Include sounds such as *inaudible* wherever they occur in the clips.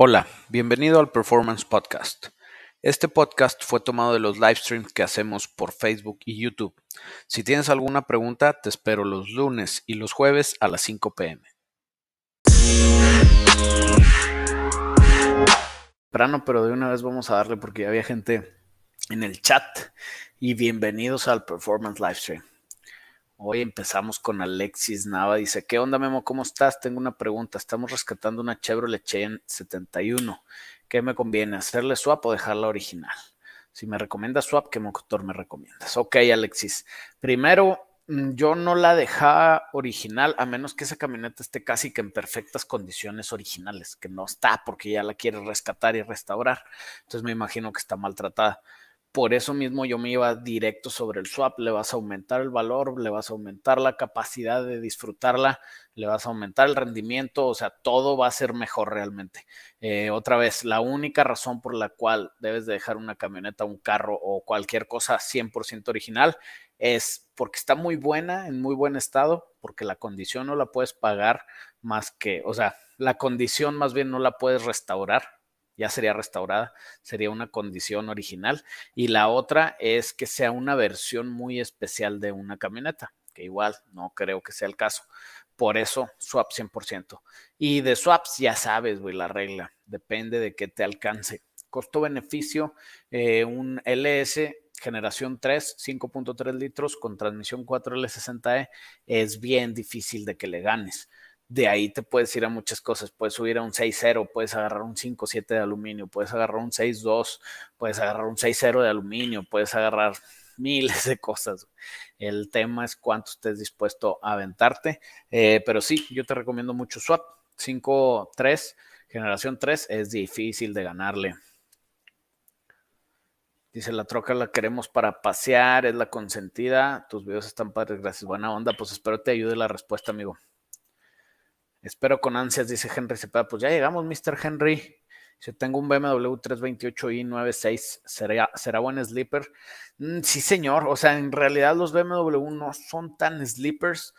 Hola, bienvenido al Performance Podcast. Este podcast fue tomado de los live streams que hacemos por Facebook y YouTube. Si tienes alguna pregunta, te espero los lunes y los jueves a las 5 pm. Temprano, pero de una vez vamos a darle porque ya había gente en el chat y bienvenidos al Performance Livestream. Hoy empezamos con Alexis Nava. Dice, ¿qué onda Memo? ¿Cómo estás? Tengo una pregunta. Estamos rescatando una Chevrolet Cheyenne 71. ¿Qué me conviene? ¿Hacerle swap o dejarla original? Si me recomiendas swap, ¿qué motor me recomiendas? Ok, Alexis. Primero, mm, yo no la dejaba original a menos que esa camioneta esté casi que en perfectas condiciones originales, que no está porque ya la quiere rescatar y restaurar. Entonces me imagino que está maltratada. Por eso mismo yo me iba directo sobre el swap. Le vas a aumentar el valor, le vas a aumentar la capacidad de disfrutarla, le vas a aumentar el rendimiento, o sea, todo va a ser mejor realmente. Eh, otra vez, la única razón por la cual debes de dejar una camioneta, un carro o cualquier cosa 100% original es porque está muy buena, en muy buen estado, porque la condición no la puedes pagar más que, o sea, la condición más bien no la puedes restaurar ya sería restaurada, sería una condición original. Y la otra es que sea una versión muy especial de una camioneta, que igual no creo que sea el caso. Por eso, swap 100%. Y de swaps ya sabes, güey, la regla. Depende de qué te alcance. Costo-beneficio, eh, un LS generación 3, 5.3 litros con transmisión 4L60E es bien difícil de que le ganes de ahí te puedes ir a muchas cosas. Puedes subir a un 6.0, puedes agarrar un 5.7 de aluminio, puedes agarrar un 6.2, puedes agarrar un 6.0 de aluminio, puedes agarrar *laughs* miles de cosas. El tema es cuánto estés dispuesto a aventarte. Eh, pero sí, yo te recomiendo mucho Swap. 5.3, generación 3, es difícil de ganarle. Dice, la troca la queremos para pasear, es la consentida. Tus videos están padres, gracias. Buena onda, pues espero te ayude la respuesta, amigo. Espero con ansias, dice Henry Cepeda. Pues ya llegamos, Mr. Henry. Si tengo un BMW 328i 96, ¿será, ¿será buen sleeper? Mm, sí, señor. O sea, en realidad los BMW no son tan sleepers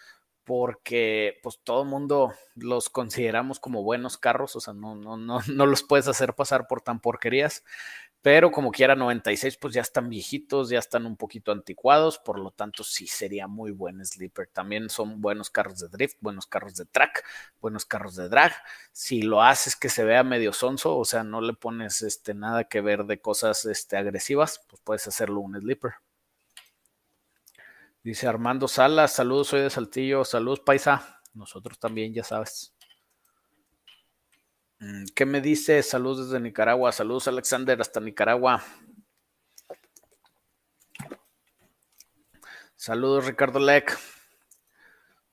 porque pues todo el mundo los consideramos como buenos carros, o sea, no, no, no, *laughs* no los puedes hacer pasar por tan porquerías pero como quiera 96 pues ya están viejitos, ya están un poquito anticuados, por lo tanto sí sería muy buen sleeper. También son buenos carros de drift, buenos carros de track, buenos carros de drag. Si lo haces que se vea medio sonso, o sea, no le pones este nada que ver de cosas este, agresivas, pues puedes hacerlo un sleeper. Dice Armando Salas, saludos, soy de Saltillo, saludos paisa. Nosotros también, ya sabes. Mm, ¿Qué me dice? Saludos desde Nicaragua. Saludos, Alexander, hasta Nicaragua. Saludos, Ricardo Leck.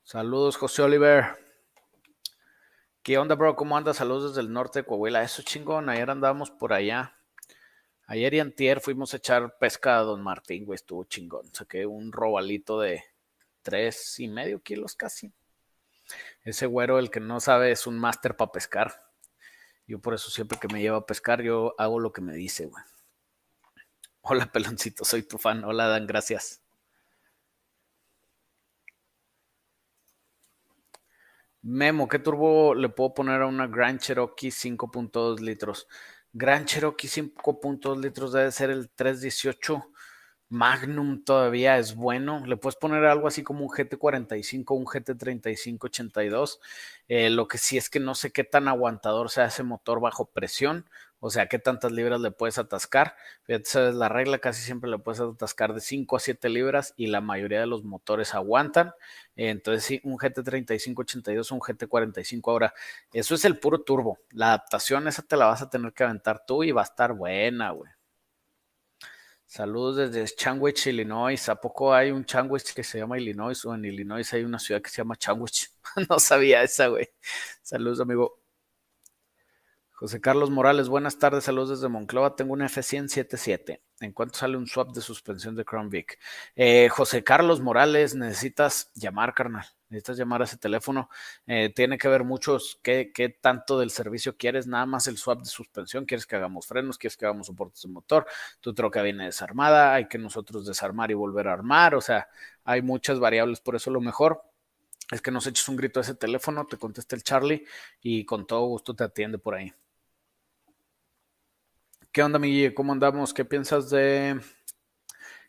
Saludos, José Oliver. ¿Qué onda, bro? ¿Cómo andas? Saludos desde el norte de Coahuila. Eso chingón. Ayer andábamos por allá. Ayer y antier fuimos a echar pesca a Don Martín, güey. Estuvo chingón. Saqué un robalito de tres y medio kilos casi. Ese güero, el que no sabe, es un máster para pescar. Yo por eso siempre que me lleva a pescar, yo hago lo que me dice, güey. Hola, *laughs* peloncito, soy tu fan. Hola, Dan, gracias. Memo, ¿qué turbo le puedo poner a una Grand Cherokee 5.2 litros? Grand Cherokee 5.2 litros debe ser el 318 Magnum todavía es bueno. Le puedes poner algo así como un GT45, un GT3582. Eh, lo que sí es que no sé qué tan aguantador sea ese motor bajo presión. O sea, qué tantas libras le puedes atascar. Fíjate, sabes la regla, casi siempre le puedes atascar de 5 a 7 libras y la mayoría de los motores aguantan. entonces, sí, un GT3582, un GT45. Ahora, eso es el puro turbo. La adaptación, esa te la vas a tener que aventar tú y va a estar buena, güey. Saludos desde Changwich, Illinois. ¿A poco hay un Changwich que se llama Illinois? O en Illinois hay una ciudad que se llama Changwich. *laughs* no sabía esa, güey. Saludos, amigo. José Carlos Morales, buenas tardes, saludos desde Monclova. Tengo un F10077. ¿En cuánto sale un swap de suspensión de Crown Vic? Eh, José Carlos Morales, necesitas llamar, carnal necesitas llamar a ese teléfono. Eh, tiene que ver mucho qué, qué, tanto del servicio quieres, nada más el swap de suspensión, quieres que hagamos frenos, quieres que hagamos soportes de motor, tu troca viene desarmada, hay que nosotros desarmar y volver a armar, o sea, hay muchas variables, por eso lo mejor es que nos eches un grito a ese teléfono, te conteste el Charlie y con todo gusto te atiende por ahí. ¿Qué onda, mi ¿Cómo andamos? ¿Qué piensas de...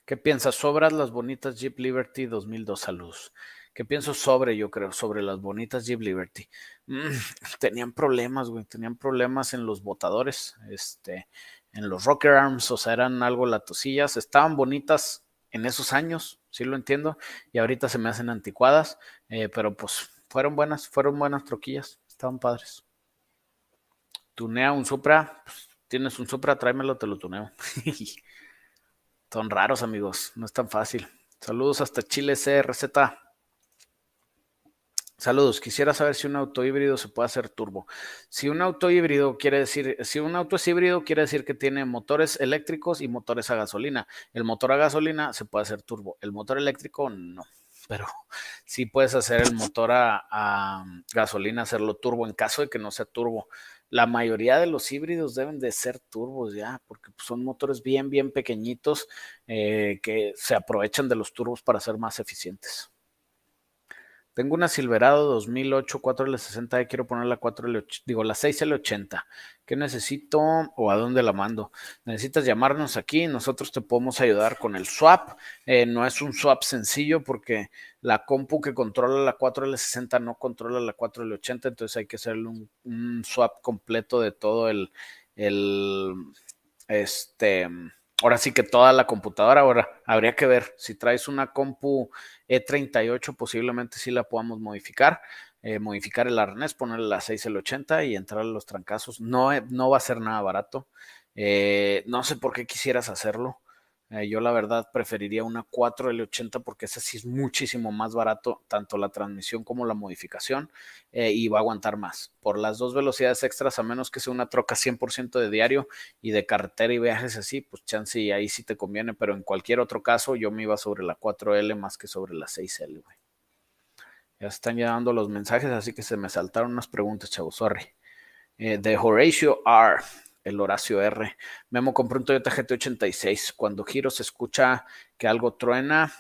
¿Qué piensas? Sobras las bonitas Jeep Liberty 2002 a luz. ¿Qué pienso sobre, yo creo, sobre las bonitas Jeep Liberty? Mm, *laughs* tenían problemas, güey, tenían problemas en los botadores, este, en los rocker arms, o sea, eran algo latosillas, estaban bonitas en esos años, sí lo entiendo, y ahorita se me hacen anticuadas, eh, pero pues fueron buenas, fueron buenas troquillas, estaban padres. Tunea un Supra, pues, tienes un Supra, tráemelo, te lo tuneo. *laughs* Son raros, amigos, no es tan fácil. Saludos hasta Chile CRZ. Saludos, quisiera saber si un auto híbrido se puede hacer turbo. Si un auto híbrido quiere decir, si un auto es híbrido, quiere decir que tiene motores eléctricos y motores a gasolina. El motor a gasolina se puede hacer turbo, el motor eléctrico no. Pero sí puedes hacer el motor a, gasolina, hacerlo turbo en caso de que no sea turbo. La mayoría de los híbridos deben de ser turbos ya, porque son motores bien, bien pequeñitos eh, que se aprovechan de los turbos para ser más eficientes. Tengo una Silverado 2008 4L60 y quiero poner la 4L, digo la 6L80. ¿Qué necesito o a dónde la mando? Necesitas llamarnos aquí, nosotros te podemos ayudar con el swap. Eh, no es un swap sencillo porque la compu que controla la 4L60 no controla la 4L80, entonces hay que hacerle un, un swap completo de todo el, el este ahora sí que toda la computadora, ahora habría que ver si traes una compu E38, posiblemente sí la podamos modificar, eh, modificar el arnés, ponerle la 6 el 80 y entrar a los trancazos. No, eh, no va a ser nada barato. Eh, no sé por qué quisieras hacerlo. Eh, yo la verdad preferiría una 4L80 porque esa sí es muchísimo más barato, tanto la transmisión como la modificación, eh, y va a aguantar más. Por las dos velocidades extras, a menos que sea una troca 100% de diario y de carretera y viajes así, pues chance y ahí sí te conviene, pero en cualquier otro caso yo me iba sobre la 4L más que sobre la 6L, güey. Ya están llegando los mensajes, así que se me saltaron unas preguntas, chavos, sorry. Eh, de Horatio R el Horacio R. Memo compró un Toyota GT86. Cuando giro se escucha que algo truena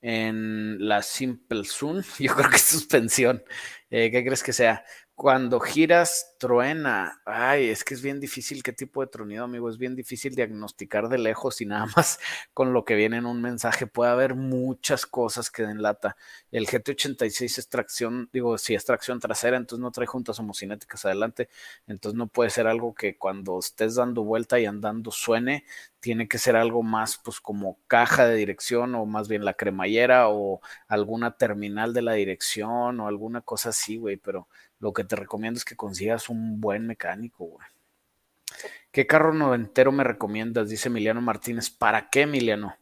en la Simple Zoom. *laughs* Yo creo que es suspensión. Eh, ¿Qué crees que sea? Cuando giras, truena. Ay, es que es bien difícil qué tipo de tronido, amigo. Es bien difícil diagnosticar de lejos y nada *laughs* más con lo que viene en un mensaje. Puede haber muchas cosas que den lata. El GT86 es tracción, digo, si es tracción trasera, entonces no trae juntas homocinéticas adelante. Entonces no puede ser algo que cuando estés dando vuelta y andando suene. Tiene que ser algo más, pues como caja de dirección o más bien la cremallera o alguna terminal de la dirección o alguna cosa así, güey. Pero lo que te recomiendo es que consigas un buen mecánico, güey. ¿Qué carro noventero me recomiendas? Dice Emiliano Martínez. ¿Para qué, Emiliano?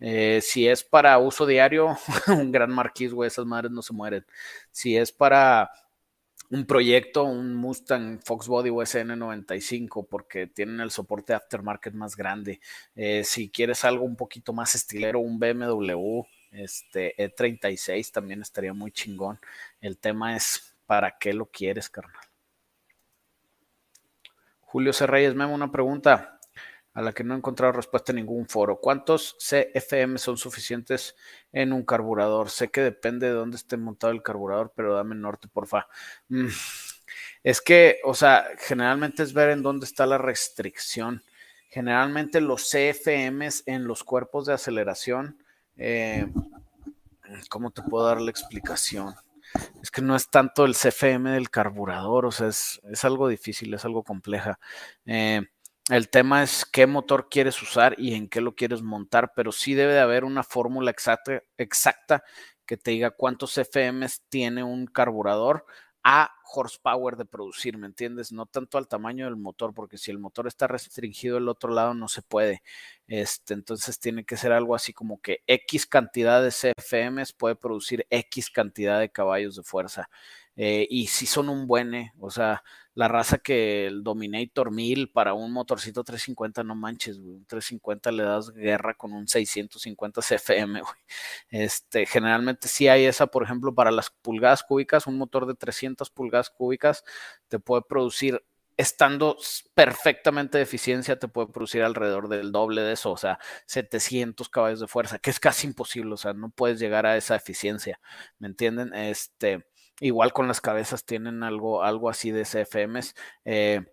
Eh, si es para uso diario, *laughs* un gran marquís, güey, esas madres no se mueren. Si es para un proyecto, un Mustang Fox Body USN 95, porque tienen el soporte aftermarket más grande. Eh, si quieres algo un poquito más estilero, un BMW este, E36 también estaría muy chingón. El tema es ¿para qué lo quieres, carnal? Julio C. Reyes, Memo, una pregunta a la que no he encontrado respuesta en ningún foro. ¿Cuántos CFM son suficientes en un carburador? Sé que depende de dónde esté montado el carburador, pero dame norte, porfa. Mm, es que, o sea, generalmente es ver en dónde está la restricción. Generalmente los CFMs en los cuerpos de aceleración, eh, ¿cómo te puedo dar la explicación? Es que no es tanto el CFM del carburador, o sea, es, algo difícil, es algo compleja. Eh, el tema es qué motor quieres usar y en qué lo quieres montar, pero sí debe de haber una fórmula exacta, exacta que te diga cuántos CFMs tiene un carburador a horsepower de producir, ¿me entiendes? No tanto al tamaño del motor, porque si el motor está restringido el otro lado no se puede. Este, entonces tiene que ser algo así como que X cantidad de CFMs puede producir X cantidad de caballos de fuerza. Eh, y si son un buen, eh, o sea, la raza que el Dominator 1000 para un motorcito 350, no manches, güey, un 350 le das guerra con un 650 CFM, *laughs* güey. Este, generalmente sí hay esa, por ejemplo, para las pulgadas cúbicas, un motor de 300 pulgadas cúbicas te puede producir estando perfectamente de eficiencia, te puede producir alrededor del doble de eso, o sea, 700 caballos de fuerza, que es casi imposible, o sea, no puedes llegar a esa eficiencia, ¿me entienden? Este, Igual con las cabezas tienen algo, algo así de CFMs. Eh,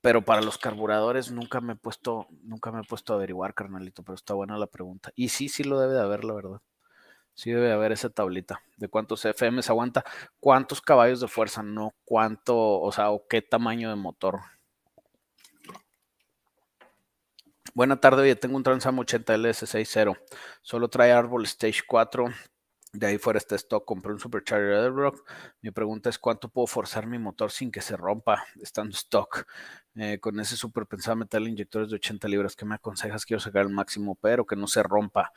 pero para los carburadores nunca me he puesto, nunca me he puesto a averiguar, carnalito, pero está buena la pregunta. Y sí, sí lo debe de haber, la verdad. Sí debe haber esa tablita de cuántos FM se aguanta, cuántos caballos de fuerza, no cuánto, o sea, o qué tamaño de motor. Buena tarde, oye, tengo un Transam 80 LS60. Solo trae árbol Stage 4. De ahí fuera este stock, compré un Supercharger Rock. Mi pregunta es cuánto puedo forzar mi motor sin que se rompa estando stock. Eh, con ese super pensado metal inyectores de 80 libras, ¿qué me aconsejas? Quiero sacar el máximo, pero que no se rompa.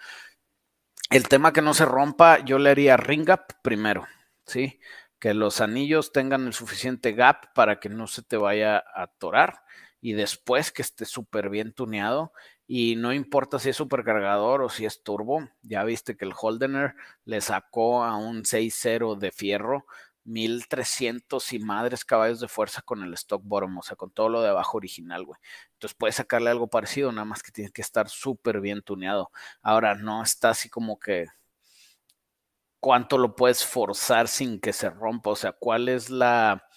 El tema que no se rompa, yo le haría ring up primero, ¿sí? Que los anillos tengan el suficiente gap para que no se te vaya a atorar y después que esté súper bien tuneado y no importa si es supercargador o si es turbo, ya viste que el Holdener le sacó a un 6.0 de fierro 1300 y madres caballos de fuerza con el stock bottom, o sea, con todo lo de abajo original, güey. Entonces puedes sacarle algo parecido, nada más que tiene que estar súper bien tuneado. Ahora, no está así como que cuánto lo puedes forzar sin que se rompa, o sea, cuál es la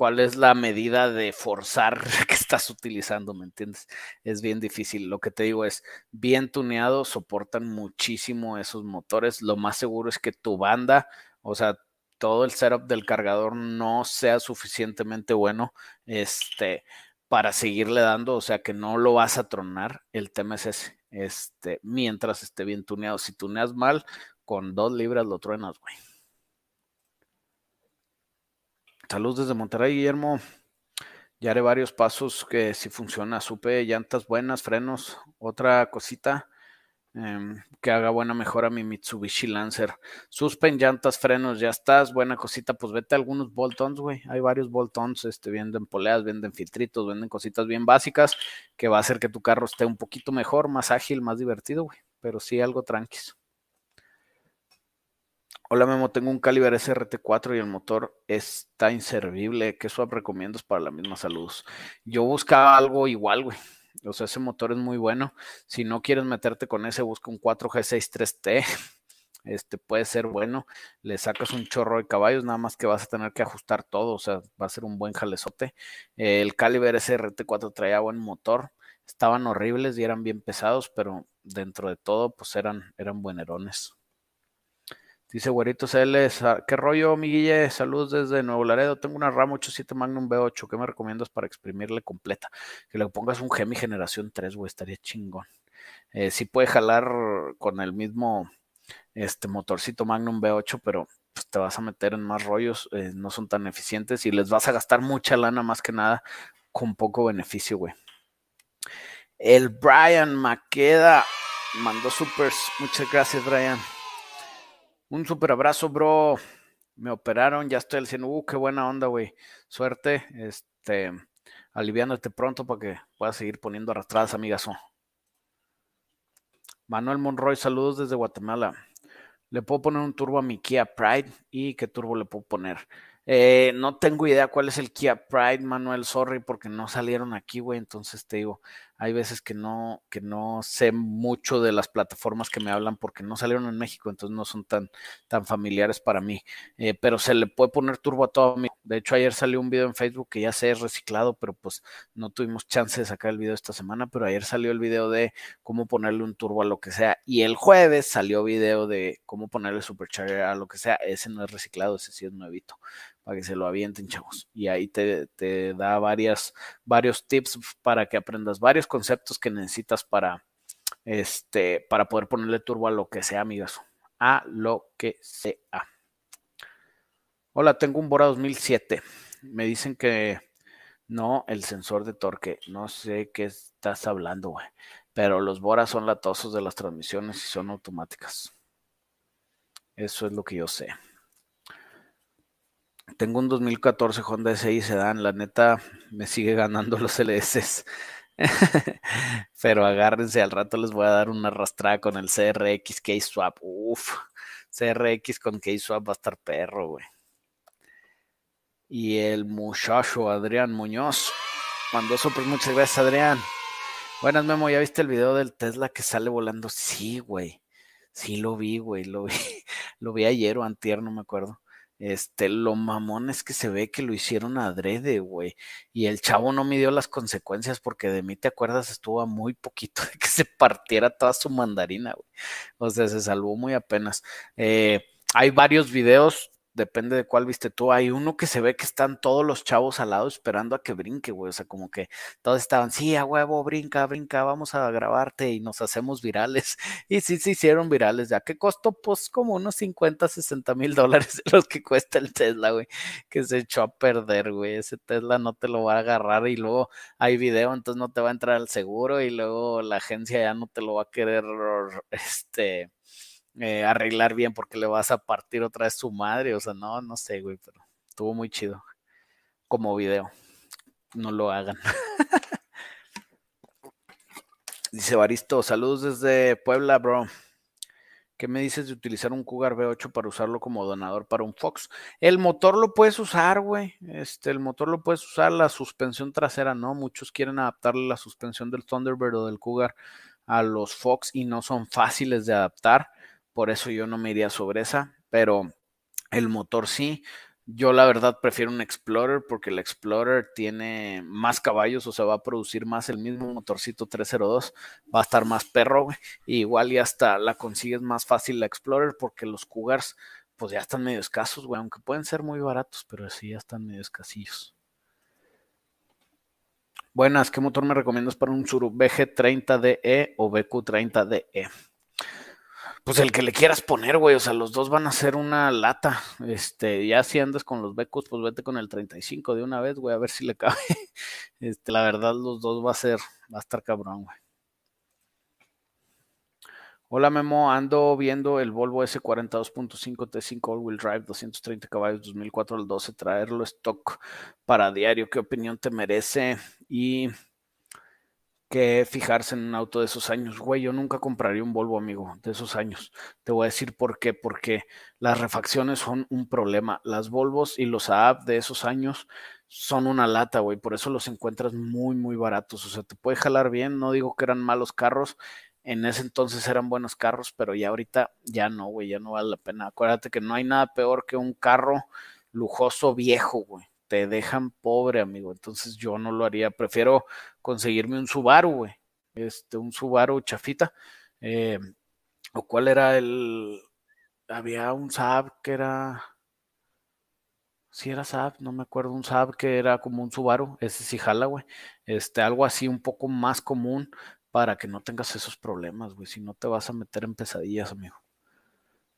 cuál es la medida de forzar *laughs* que estás utilizando, ¿me entiendes? Es bien difícil. Lo que te digo es, bien tuneado, soportan muchísimo esos motores. Lo más seguro es que tu banda, o sea, todo el setup del cargador no sea suficientemente bueno, este, para seguirle dando, o sea, que no lo vas a tronar. El tema es ese, este, mientras esté bien tuneado. Si tuneas mal, con dos libras lo truenas, güey. Saludos desde Monterrey, Guillermo. Ya haré varios pasos que si funciona. Supe llantas buenas, frenos. Otra cosita em, que haga buena mejora mi Mitsubishi Lancer. Suspen, llantas, frenos, ya estás. Buena cosita, pues vete a algunos bolt-ons, güey. Hay varios bolt-ons, este, venden poleas, venden filtritos, venden cositas bien básicas que va a hacer que tu carro esté un poquito mejor, más ágil, más divertido, güey. Pero sí algo tranquilo. Hola Memo, tengo un Caliber SRT4 y el motor está inservible. ¿Qué swap recomiendas para la misma salud? Yo buscaba algo igual, güey. O sea, ese motor es muy bueno. Si no quieres meterte con ese, busca un 4G63T. *laughs* Este puede ser bueno. Le sacas un chorro de caballos, nada más que vas a tener que ajustar todo. O sea, va a ser un buen jalezote. El Caliber SRT4 traía buen motor. Estaban horribles y eran bien pesados, pero dentro de todo, pues eran, eran buenerones. Dice Güerito CL, ¿qué rollo, mi Guille? Saludos desde Nuevo Laredo. Tengo una RAM 87 Magnum B8. ¿Qué me recomiendas para exprimirle completa? Que le pongas un Gemi generación 3, güey, estaría chingón. Eh, sí puede jalar con el mismo este motorcito Magnum B8, pero pues, te vas a meter en más rollos, eh, no son tan eficientes y les vas a gastar mucha lana más que nada con poco beneficio, güey. El Brian Maqueda mandó supers. Muchas gracias, Brian. Un super abrazo, bro. Me operaron, ya estoy al 100. Uh, qué buena onda, güey. Suerte, este, aliviándote pronto para que puedas seguir poniendo arrastradas, amigazo. Manuel Monroy, saludos desde Guatemala. Le puedo poner un turbo a mi Kia Pride y qué turbo le puedo poner. Eh, no tengo idea cuál es el Kia Pride, Manuel, sorry, porque no salieron aquí, güey. Entonces te digo, hay veces que no, que no sé mucho de las plataformas que me hablan porque no salieron en México, entonces no son tan, tan familiares para mí. Eh, pero se le puede poner turbo a todo. De hecho, ayer salió un video en Facebook que ya se es reciclado, pero pues no tuvimos chance de sacar el video esta semana, pero ayer salió el video de cómo ponerle un turbo a lo que sea. Y el jueves salió video de cómo ponerle supercharger a lo que sea. Ese no es reciclado, ese sí es nuevito para que se lo avienten, chavos. Y ahí te, te da varias, varios tips para que aprendas varios conceptos que necesitas para, este, para poder ponerle turbo a lo que sea, amigas. A lo que sea. Hola, tengo un Bora 2007. Me dicen que no, el sensor de torque. No sé qué estás hablando, güey. Pero los Bora son latosos de las transmisiones y son automáticas. Eso es lo que yo sé. Tengo un 2014 Honda SI Sedan, la neta me sigue ganando los LS. *laughs* Pero agárrense, al rato les voy a dar una arrastrada con el CRX K-Swap. Uf, CRX con K-Swap va a estar perro, güey. Y el muchacho Adrián Muñoz mandó súper muchas gracias, Adrián. Buenas, Memo, ¿ya viste el video del Tesla que sale volando? Sí, güey. Sí, lo vi, güey, lo vi. *laughs* Lo vi ayer o antier, no me acuerdo. Este, lo mamón es que se ve que lo hicieron adrede, güey. Y el chavo no midió las consecuencias porque de mí, ¿te acuerdas? Estuvo a muy poquito *laughs* de que se partiera toda su mandarina, güey. O sea, se salvó muy apenas. Eh, hay varios videos depende de cuál viste tú. Hay uno que se ve que están todos los chavos al lado esperando a que brinque, güey. O sea, como que todos estaban, sí, a huevo, brinca, brinca, vamos a grabarte y nos hacemos virales. *laughs* Y sí se hicieron virales. ¿Ya qué costó? Pues como unos 50, 60 mil dólares los que cuesta el Tesla, güey. Que se echó a perder, güey. Ese Tesla no te lo va a agarrar y luego hay video, entonces no te va a entrar al seguro y luego la agencia ya no te lo va a querer, este eh, arreglar bien porque le vas a partir otra vez su madre. O sea, no, no sé, güey, pero estuvo muy chido como video. No lo hagan. *laughs* Dice Baristo, saludos desde Puebla, bro. ¿Qué me dices de utilizar un Cougar V8 para usarlo como donador para un Fox? El motor lo puedes usar, güey. Este, el motor lo puedes usar, la suspensión trasera, ¿no? Muchos quieren adaptarle la suspensión del Thunderbird o del Cougar a los Fox y no son fáciles de adaptar por eso yo no me iría sobre esa, pero el motor sí. Yo la verdad prefiero un Explorer porque el Explorer tiene más caballos, o sea, va a producir más el mismo motorcito 302, va a estar más perro, güey. igual y hasta la consigues más fácil la Explorer porque los Cougars pues ya están medio escasos, güey, aunque pueden ser muy baratos, pero sí ya están medio escasillos. Buenas, ¿qué motor me recomiendas para un Suru BG30DE o BQ30DE? Pues el que le quieras poner, güey, o sea, los dos van a ser una lata. Este, ya si andas con los becos, pues vete con el 35 de una vez, güey, a ver si le cabe. *laughs* Este, la verdad, los dos va a ser, va a estar cabrón, güey. Hola Memo, ando viendo el Volvo S40 2.5 T5 All-Wheel Drive 230 caballos 2004 al 12, traerlo stock para diario. ¿Qué opinión te merece? Y que fijarse en un auto de esos años. Güey, yo nunca compraría un Volvo, amigo, de esos años. Te voy a decir por qué. Porque las refacciones son un problema. Las Volvos y los Saab de esos años son una lata, güey. Por eso los encuentras muy, muy baratos. O sea, te puede jalar bien. No digo que eran malos carros. En ese entonces eran buenos carros, pero ya ahorita ya no, güey, ya no vale la pena. Acuérdate que no hay nada peor que un carro lujoso viejo, güey te dejan pobre, amigo. Entonces yo no lo haría. Prefiero conseguirme un Subaru, güey. Este, un Subaru chafita. Eh, ¿O cuál era el...? Había un Saab que era... Si era Saab, no me acuerdo, un Saab que era como un Subaru, ese sí jala, güey. Este, algo así un poco más común para que no tengas esos problemas, güey. Si no te vas a meter en pesadillas, amigo.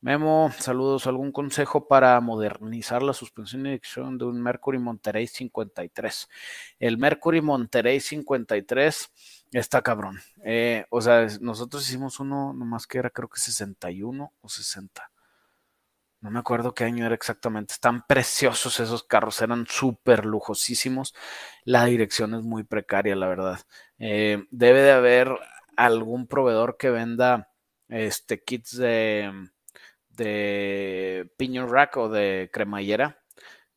Memo, saludos. ¿Algún consejo para modernizar la suspensión y dirección de un Mercury Monterey 53? El Mercury Monterey 53 está cabrón. Eh, o sea, nosotros hicimos uno nomás que era creo que 61 o 60. No me acuerdo qué año era exactamente. Están preciosos esos carros, eran súper lujosísimos. La dirección es muy precaria, la verdad. Eh, debe de haber algún proveedor que venda este kits de de piñón rack o de cremallera.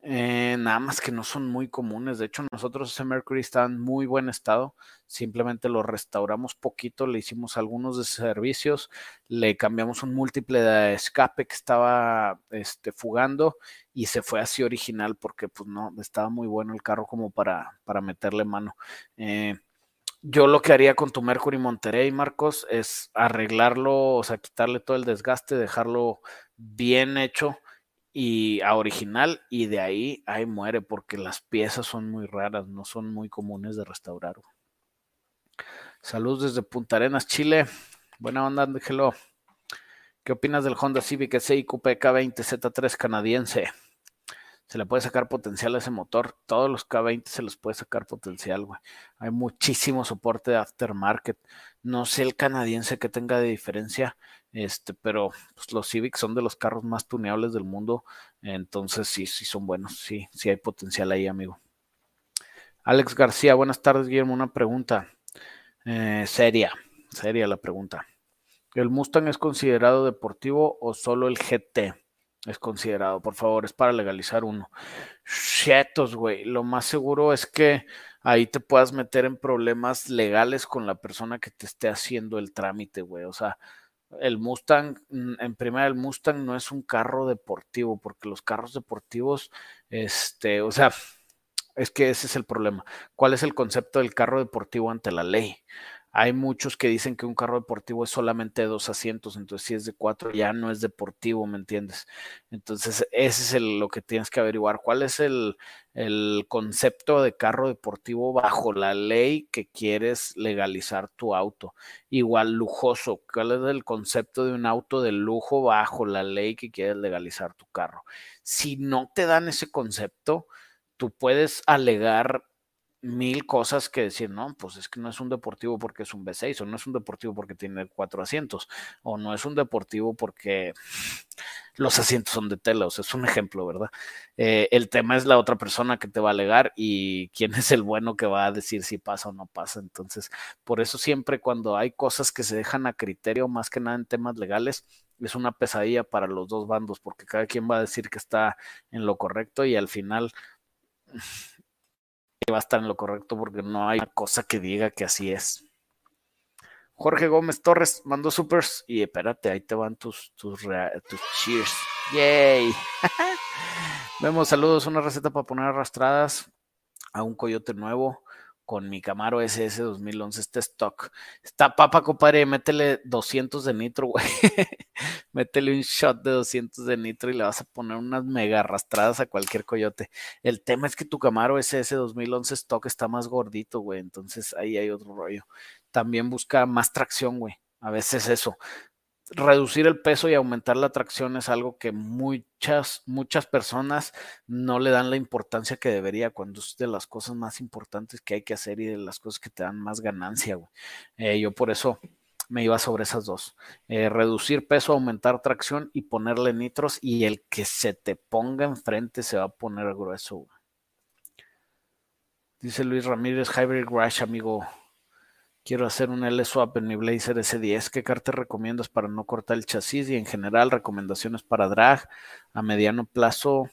Eh, nada más que no son muy comunes. De hecho, nosotros ese Mercury está en muy buen estado. Simplemente lo restauramos poquito, le hicimos algunos de servicios, le cambiamos un múltiple de escape que estaba este, fugando y se fue así original porque pues no, estaba muy bueno el carro como para, para meterle mano. Eh, yo lo que haría con tu Mercury Monterrey, Marcos, es arreglarlo, o sea, quitarle todo el desgaste, dejarlo bien hecho y a original y de ahí ahí muere porque las piezas son muy raras, no son muy comunes de restaurar. Saludos desde Punta Arenas, Chile. Buena onda, déjelo. ¿Qué opinas del Honda Civic SI Coupe K20 Z3 canadiense? Se le puede sacar potencial a ese motor. Todos los K20 se les puede sacar potencial, güey. Hay muchísimo soporte de aftermarket. No sé el canadiense que tenga de diferencia, este, pero pues, los Civics son de los carros más tuneables del mundo. Entonces sí, sí son buenos. Sí, sí hay potencial ahí, amigo. Alex García, buenas tardes, Guillermo. Una pregunta eh, seria, seria la pregunta. ¿El Mustang es considerado deportivo o solo el GT? Es considerado. Por favor, es para legalizar uno. Chetos, güey. Lo más seguro es que ahí te puedas meter en problemas legales con la persona que te esté haciendo el trámite, güey. O sea, el Mustang, mm, en primera, el Mustang no es un carro deportivo, porque los carros deportivos, este, o sea, es que ese es el problema. ¿Cuál es el concepto del carro deportivo ante la ley? Hay muchos que dicen que un carro deportivo es solamente dos asientos, entonces si es de cuatro ya no es deportivo, ¿me entiendes? Entonces ese es lo que tienes que averiguar. ¿Cuál es el, el concepto de carro deportivo bajo la ley que quieres legalizar tu auto? Igual lujoso, ¿cuál es el concepto de un auto de lujo bajo la ley que quieres legalizar tu carro? Si no te dan ese concepto, tú puedes alegar mil cosas que decir, no, pues es que no es un deportivo porque es un V6, o no es un deportivo porque tiene cuatro asientos, o no es un deportivo porque los asientos son de tela, o sea, es un ejemplo, ¿verdad? Eh, el tema es la otra persona que te va a alegar y quién es el bueno que va a decir si pasa o no pasa. Entonces, por eso siempre cuando hay cosas que se dejan a criterio, más que nada en temas legales, es una pesadilla para los dos bandos, porque cada quien va a decir que está en lo correcto y al final va a estar en lo correcto porque no hay cosa que diga que así es. Jorge Gómez Torres mandó supers y espérate, ahí te van tus, tus, tus cheers. Yay. *laughs* Vemos saludos, una receta para poner arrastradas a un coyote nuevo con mi Camaro SS 2011, este stock. Está papa, compadre, métele 200 de nitro, güey. *laughs* métele un shot de 200 de nitro y le vas a poner unas mega arrastradas a cualquier coyote. El tema es que tu Camaro SS 2011 stock está más gordito, güey. Entonces ahí hay otro rollo. También busca más tracción, güey. A veces eso reducir el peso y aumentar la tracción es algo que muchas, muchas personas no le dan la importancia que debería cuando es de las cosas más importantes que hay que hacer y de las cosas que te dan más ganancia. Eh, yo por eso me iba sobre esas dos. Eh, reducir peso, aumentar tracción y ponerle nitros y el que se te ponga enfrente se va a poner grueso. Dice Luis Ramírez, Hybrid Rush, amigo. Quiero hacer un L-Swap en mi Blazer S10. ¿Qué carta recomiendas para no cortar el chasis? Y en general, recomendaciones para drag a mediano plazo.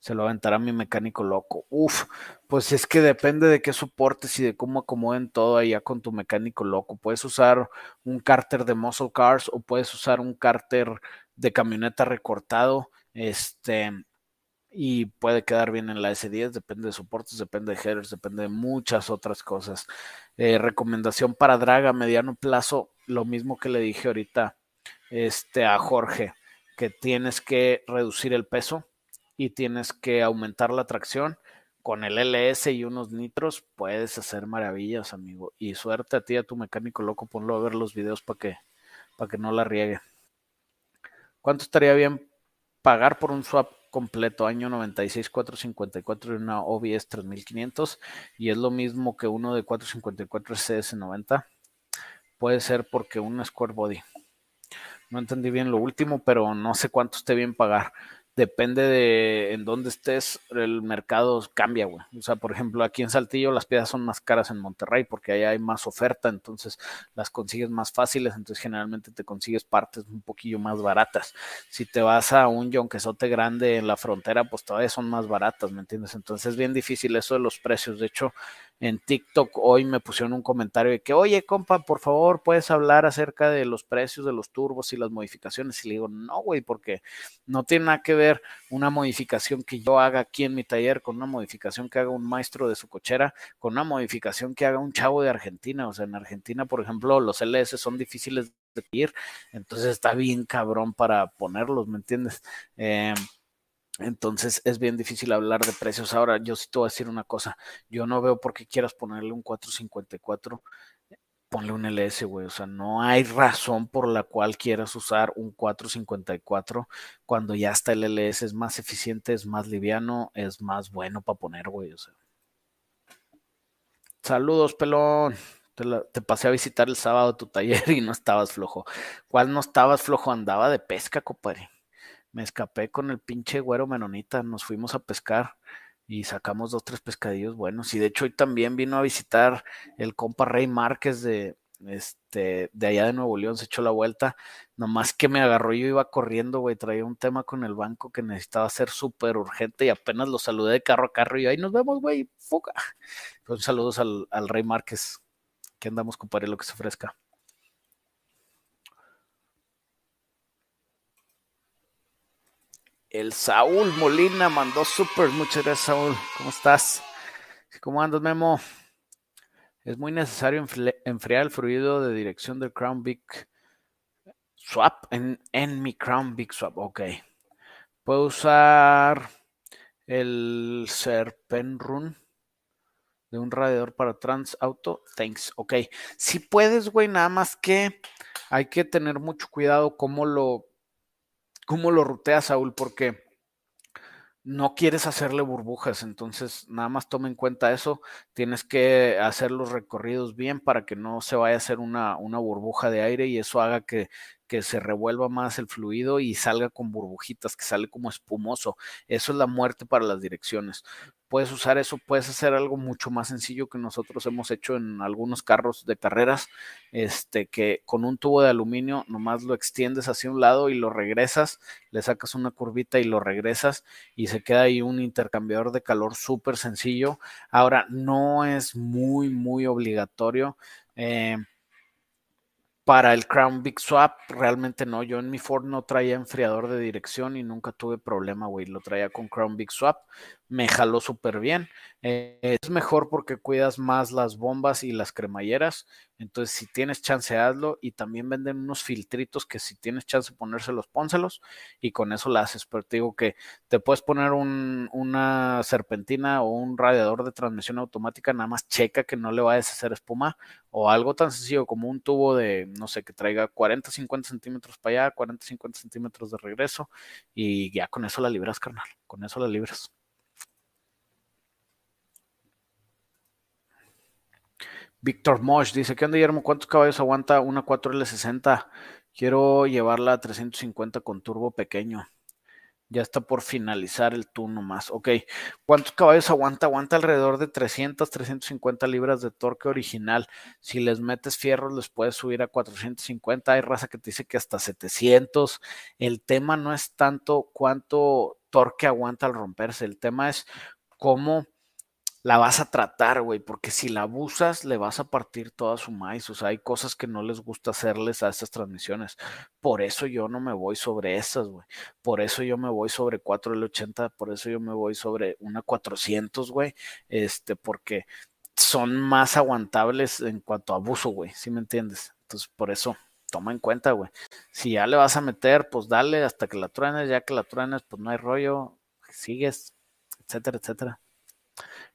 Se lo aventará mi mecánico loco. Uf, pues es que depende de qué soportes y de cómo acomoden todo allá con tu mecánico loco. Puedes usar un cárter de muscle cars o puedes usar un cárter de camioneta recortado. Este, y puede quedar bien en la S10, depende de soportes, depende de headers, depende de muchas otras cosas. Eh, recomendación para drag a mediano plazo, lo mismo que le dije ahorita este, a Jorge, que tienes que reducir el peso y tienes que aumentar la tracción. Con el LS y unos nitros puedes hacer maravillas, amigo. Y suerte a ti, a tu mecánico loco, ponlo a ver los videos para que, para que no la riegue. ¿Cuánto estaría bien pagar por un swap completo, año 96 454 y una OBS 3500 y es lo mismo que uno de 454 CS90. Puede ser porque un Square Body. No entendí bien lo último, pero no sé cuánto esté bien pagar depende de en dónde estés, el mercado cambia, güey. O sea, por ejemplo, aquí en Saltillo las piezas son más caras en Monterrey porque ahí hay más oferta, entonces las consigues más fáciles, entonces generalmente te consigues partes un poquillo más baratas. Si te vas a un yonquesote grande en la frontera, pues todavía son más baratas, ¿me entiendes? Entonces es bien difícil eso de los precios. De hecho, en TikTok hoy me pusieron un comentario de que, oye, compa, por favor, puedes hablar acerca de los precios de los turbos y las modificaciones. Y le digo, no, güey, porque no tiene nada que ver una modificación que yo haga aquí en mi taller con una modificación que haga un maestro de su cochera, con una modificación que haga un chavo de Argentina. O sea, en Argentina, por ejemplo, los LS son difíciles de ir, entonces está bien cabrón para ponerlos, ¿me entiendes? Eh, entonces es bien difícil hablar de precios. Ahora, yo sí te voy a decir una cosa. Yo no veo por qué quieras ponerle un 454. Ponle un LS, güey. O sea, no hay razón por la cual quieras usar un 454 cuando ya está el LS. Es más eficiente, es más liviano, es más bueno para poner, güey. O sea. Saludos, pelón. Te, te, pasé a visitar el sábado tu taller *laughs* y no estabas flojo. ¿Cuál no estabas flojo? Andaba de pesca, compadre me escapé con el pinche güero menonita, nos fuimos a pescar y sacamos dos, tres pescadillos buenos. Y de hecho hoy también vino a visitar el compa Rey Márquez de, este, de allá de Nuevo León, se echó la vuelta, nomás que me agarró, yo iba corriendo, güey, traía un tema con el banco que necesitaba ser súper urgente y apenas lo saludé de carro a carro y ahí nos vemos, güey, fuga. *laughs* Pues saludos al, al Rey Márquez, que andamos, compadre, lo que se ofrezca. El Saúl Molina mandó super. Muchas gracias, Saúl. ¿Cómo estás? ¿Cómo andas, Memo? Es muy necesario enfriar el fluido de dirección del Crown Big Swap en, mi Crown Big Swap. Ok. Puedo usar el Serpenrun de un radiador para Trans Auto. Thanks. Ok. Si puedes, güey, nada más que hay que tener mucho cuidado cómo lo cómo lo ruteas, Saúl, porque no quieres hacerle burbujas, entonces nada más toma en cuenta eso, tienes que hacer los recorridos bien para que no se vaya a hacer una, una burbuja de aire y eso haga que, que se revuelva más el fluido y salga con burbujitas, que sale como espumoso. Eso es la muerte para las direcciones. Puedes usar eso, puedes hacer algo mucho más sencillo que nosotros hemos hecho en algunos carros de carreras, este que con un tubo de aluminio nomás lo extiendes hacia un lado y lo regresas, le sacas una curvita y lo regresas y se queda ahí un intercambiador de calor súper sencillo. Ahora, no es muy, muy obligatorio. Eh, para el Crown Big Swap, realmente no. Yo en mi Ford no traía enfriador de dirección y nunca tuve problema, güey. Lo traía con Crown Big Swap. Me jaló súper bien. Eh, es mejor porque cuidas más las bombas y las cremalleras. Entonces, si tienes chance, hazlo. Y también venden unos filtritos que si tienes chance, ponérselos, pónselos. Y con eso la haces. Pero te digo que te puedes poner una serpentina o un radiador de transmisión automática. Nada más checa que no le vayas a hacer espuma. O algo tan sencillo como un tubo de, no sé, que traiga 40, 50 centímetros para allá, 40, 50 centímetros de regreso. Y ya con eso la libras, carnal. Con eso la libras. Víctor Mosh dice, ¿qué onda Guillermo? ¿Cuántos caballos aguanta una 4L60? Quiero llevarla a 350 con turbo pequeño. Ya está por finalizar el turno más. Ok, ¿cuántos caballos aguanta? Aguanta alrededor de 300, 350 libras de torque original. Si les metes fierros, les puedes subir a 450. Hay raza que te dice que hasta 700. El tema no es tanto cuánto torque aguanta al romperse. El tema es cómo la vas a tratar, güey, porque si la abusas, le vas a partir toda su maíz. O sea, hay cosas que no les gusta hacerles a estas transmisiones. Por eso yo no me voy sobre esas, güey. Por eso yo me voy sobre 4L80, por eso yo me voy sobre una 400, güey. Este, porque son más aguantables en cuanto a abuso, güey. ¿Sí me entiendes? Entonces, por eso toma en cuenta, güey. Si ya le vas a meter, pues dale hasta que la truenes, ya que la truenes, pues no hay rollo, sigues, etcétera, etcétera.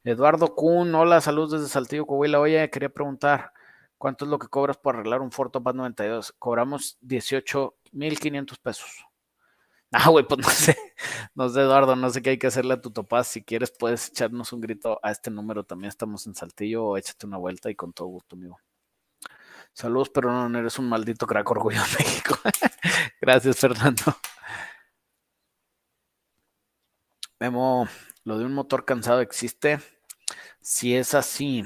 Eduardo Kuhn, hola, saludos desde Saltillo, Coahuila. Oye, quería preguntar, ¿cuánto es lo que cobras por arreglar un Ford Topaz 92? Cobramos 18,500 pesos. *laughs* Ah, güey, pues no sé, no sé, Eduardo, no sé qué hay que hacerle a tu Topaz. Si quieres, puedes echarnos un grito a este número. También estamos en Saltillo o échate una vuelta y con todo gusto, amigo. Saludos, pero no eres un maldito crack orgullo de México. *laughs* Gracias, Fernando. Memo, lo de un motor cansado existe. Si es así,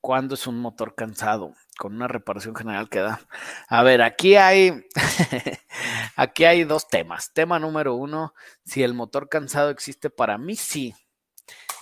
¿cuándo es un motor cansado? Con una reparación general que da. A ver, aquí hay, *laughs* aquí hay dos temas. Tema número uno, si el motor cansado existe para mí, sí.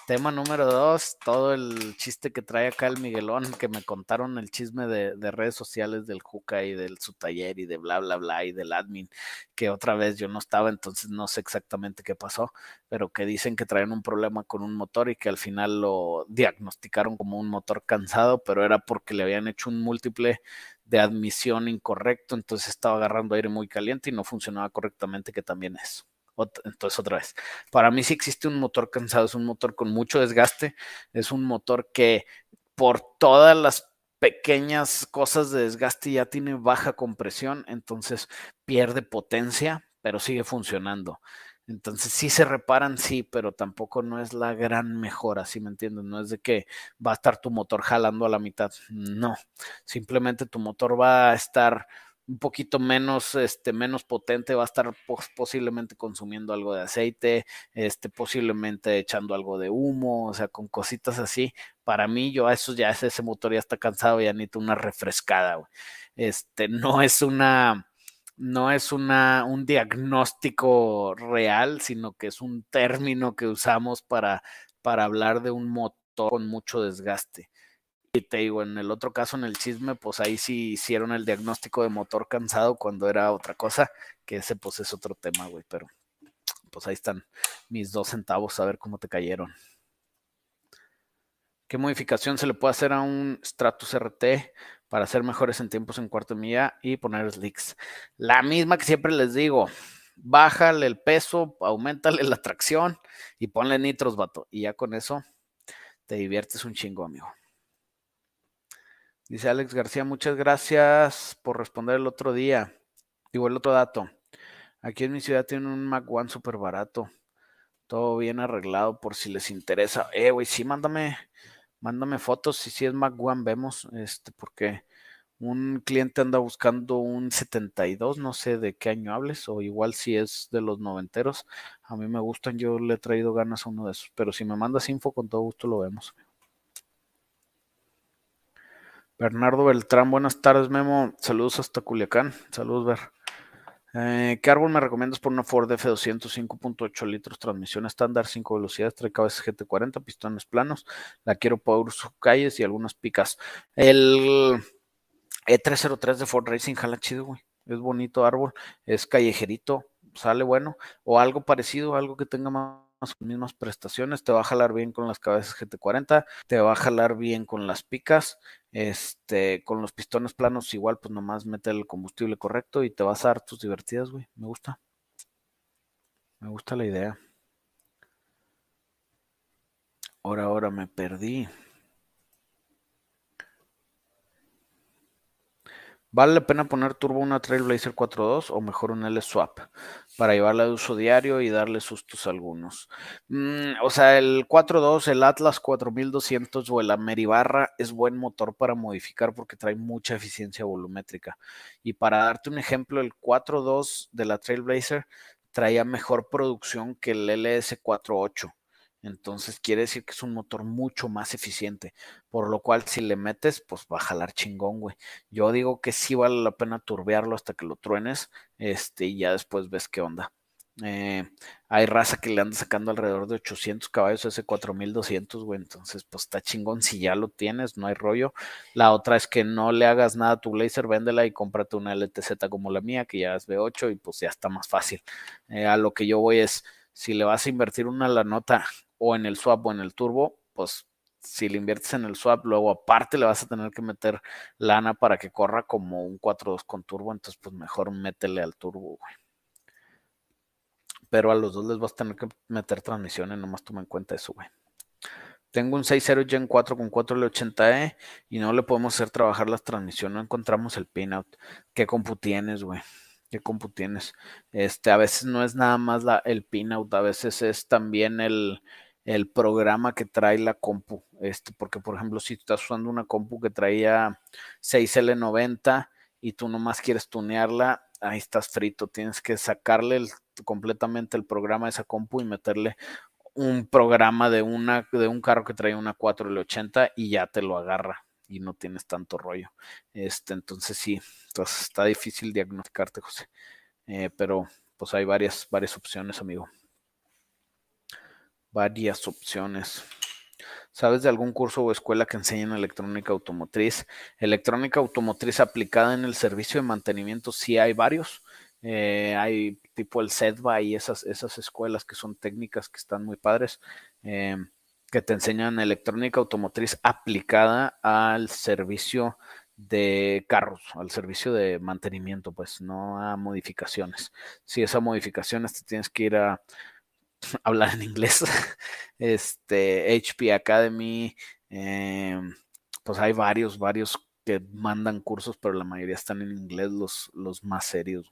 Tema número dos, todo el chiste que trae acá el Miguelón, que me contaron el chisme de, redes sociales del Juca y del su taller y de bla, bla, bla, y del admin, que otra vez yo no estaba, entonces no sé exactamente qué pasó, pero que dicen que traen un problema con un motor y que al final lo diagnosticaron como un motor cansado, pero era porque le habían hecho un múltiple de admisión incorrecto, entonces estaba agarrando aire muy caliente y no funcionaba correctamente, que también es. Entonces, otra vez, para mí sí existe un motor cansado, es un motor con mucho desgaste, es un motor que por todas las pequeñas cosas de desgaste ya tiene baja compresión, entonces pierde potencia, pero sigue funcionando. Entonces sí se reparan, sí, pero tampoco no es la gran mejora, ¿sí me entiendes? No es de que va a estar tu motor jalando a la mitad, no, simplemente tu motor va a estar un poquito menos, este, menos potente, va a estar posiblemente consumiendo algo de aceite, este, posiblemente echando algo de humo, o sea, con cositas así. Para mí, yo a eso ya ese motor ya está cansado, ya necesito una refrescada, Este, no es una, no es una, un diagnóstico real, sino que es un término que usamos para, para hablar de un motor con mucho desgaste. Y te digo, en el otro caso, en el chisme, pues ahí sí hicieron el diagnóstico de motor cansado cuando era otra cosa, que ese pues es otro tema, güey, pero pues ahí están mis dos centavos a ver cómo te cayeron. ¿Qué modificación se le puede hacer a un Stratus RT para hacer mejores en tiempos en cuarto milla y poner slicks? La misma que siempre les digo. Bájale el peso, aumentale la tracción y ponle nitros, vato. Y ya con eso te diviertes un chingo, amigo. Dice Alex García, muchas gracias por responder el otro día. Digo, el otro dato. Aquí en mi ciudad tienen un Mac One súper barato. Todo bien arreglado por si les interesa. Eh, güey, sí, mándame, mándame fotos. Si sí es Mac One, vemos. Este, porque un cliente anda buscando un 72, no sé de qué año hables, o igual si es de los noventeros. A mí me gustan, yo le he traído ganas a uno de esos. Pero si me mandas info, con todo gusto lo vemos. Bernardo Beltrán, buenas tardes, Memo. Saludos hasta Culiacán. Saludos, Ver. Eh, ¿Qué árbol me recomiendas por una Ford F200 5.8 litros, transmisión estándar, 5 velocidades, trae cabezas GT40, pistones planos? La quiero por sus calles y algunas picas. El E303 de Ford Racing jala chido, güey. Es bonito árbol, es callejerito, sale bueno. O algo parecido, algo que tenga más mismas prestaciones, te va a jalar bien con las cabezas GT40, te va a jalar bien con las picas, este, con los pistones planos igual, pues nomás mete el combustible correcto y te vas a dar tus divertidas, güey. Me gusta. Me gusta la idea. Ahora, ahora me perdí. ¿Vale la pena poner turbo una Trailblazer 4.2 o mejor un L-Swap para llevarla de uso diario y darle sustos a algunos? Mm, o sea, el 4.2, el Atlas 4200 o el Ameribarra es buen motor para modificar porque trae mucha eficiencia volumétrica. Y para darte un ejemplo, el 4.2 de la Trailblazer traía mejor producción que el LS 4.8. Entonces quiere decir que es un motor mucho más eficiente. Por lo cual, si le metes, pues va a jalar chingón, güey. Yo digo que sí vale la pena turbearlo hasta que lo truenes. Este, y ya después ves qué onda. Eh, hay raza que le anda sacando alrededor de 800 caballos ese 4200, güey. Entonces, pues está chingón si ya lo tienes, no hay rollo. La otra es que no le hagas nada a tu Blazer, véndela y cómprate una LTZ como la mía, que ya es V8 y pues ya está más fácil. Eh, a lo que yo voy es, si le vas a invertir una la nota o en el swap o en el turbo, pues si le inviertes en el swap, luego aparte le vas a tener que meter lana para que corra como un 4.2 con turbo, entonces pues mejor métele al turbo, güey. Pero a los dos les vas a tener que meter transmisiones, nomás toma en cuenta eso, güey. Tengo un 6.0 Gen 4 con 4L80E y no le podemos hacer trabajar las transmisiones, no encontramos el pinout. ¿Qué compu tienes, güey? ¿Qué compu tienes? Este, a veces no es nada más el pinout, a veces es también el, el programa que trae la compu. Este, porque, por ejemplo, si estás usando una compu que traía 6L90 y tú nomás quieres tunearla, ahí estás frito. Tienes que sacarle completamente el programa de esa compu y meterle un programa de, una, de un carro que trae una 4L80 y ya te lo agarra y no tienes tanto rollo. Este, entonces sí, entonces está difícil diagnosticarte, José. Eh, pero pues hay varias, varias opciones, amigo varias opciones. ¿Sabes de algún curso o escuela que enseñen electrónica automotriz? Electrónica automotriz aplicada en el servicio de mantenimiento, sí hay varios. Eh, hay tipo el SEDVA y esas, esas escuelas que son técnicas que están muy padres, eh, que te enseñan electrónica automotriz aplicada al servicio de carros, al servicio de mantenimiento, pues no a modificaciones. Si esa modificaciones te tienes que ir a *laughs* hablar en inglés. *laughs* Este, HP Academy, em, pues hay varios, varios que mandan cursos, pero la mayoría están en inglés, los, los más serios.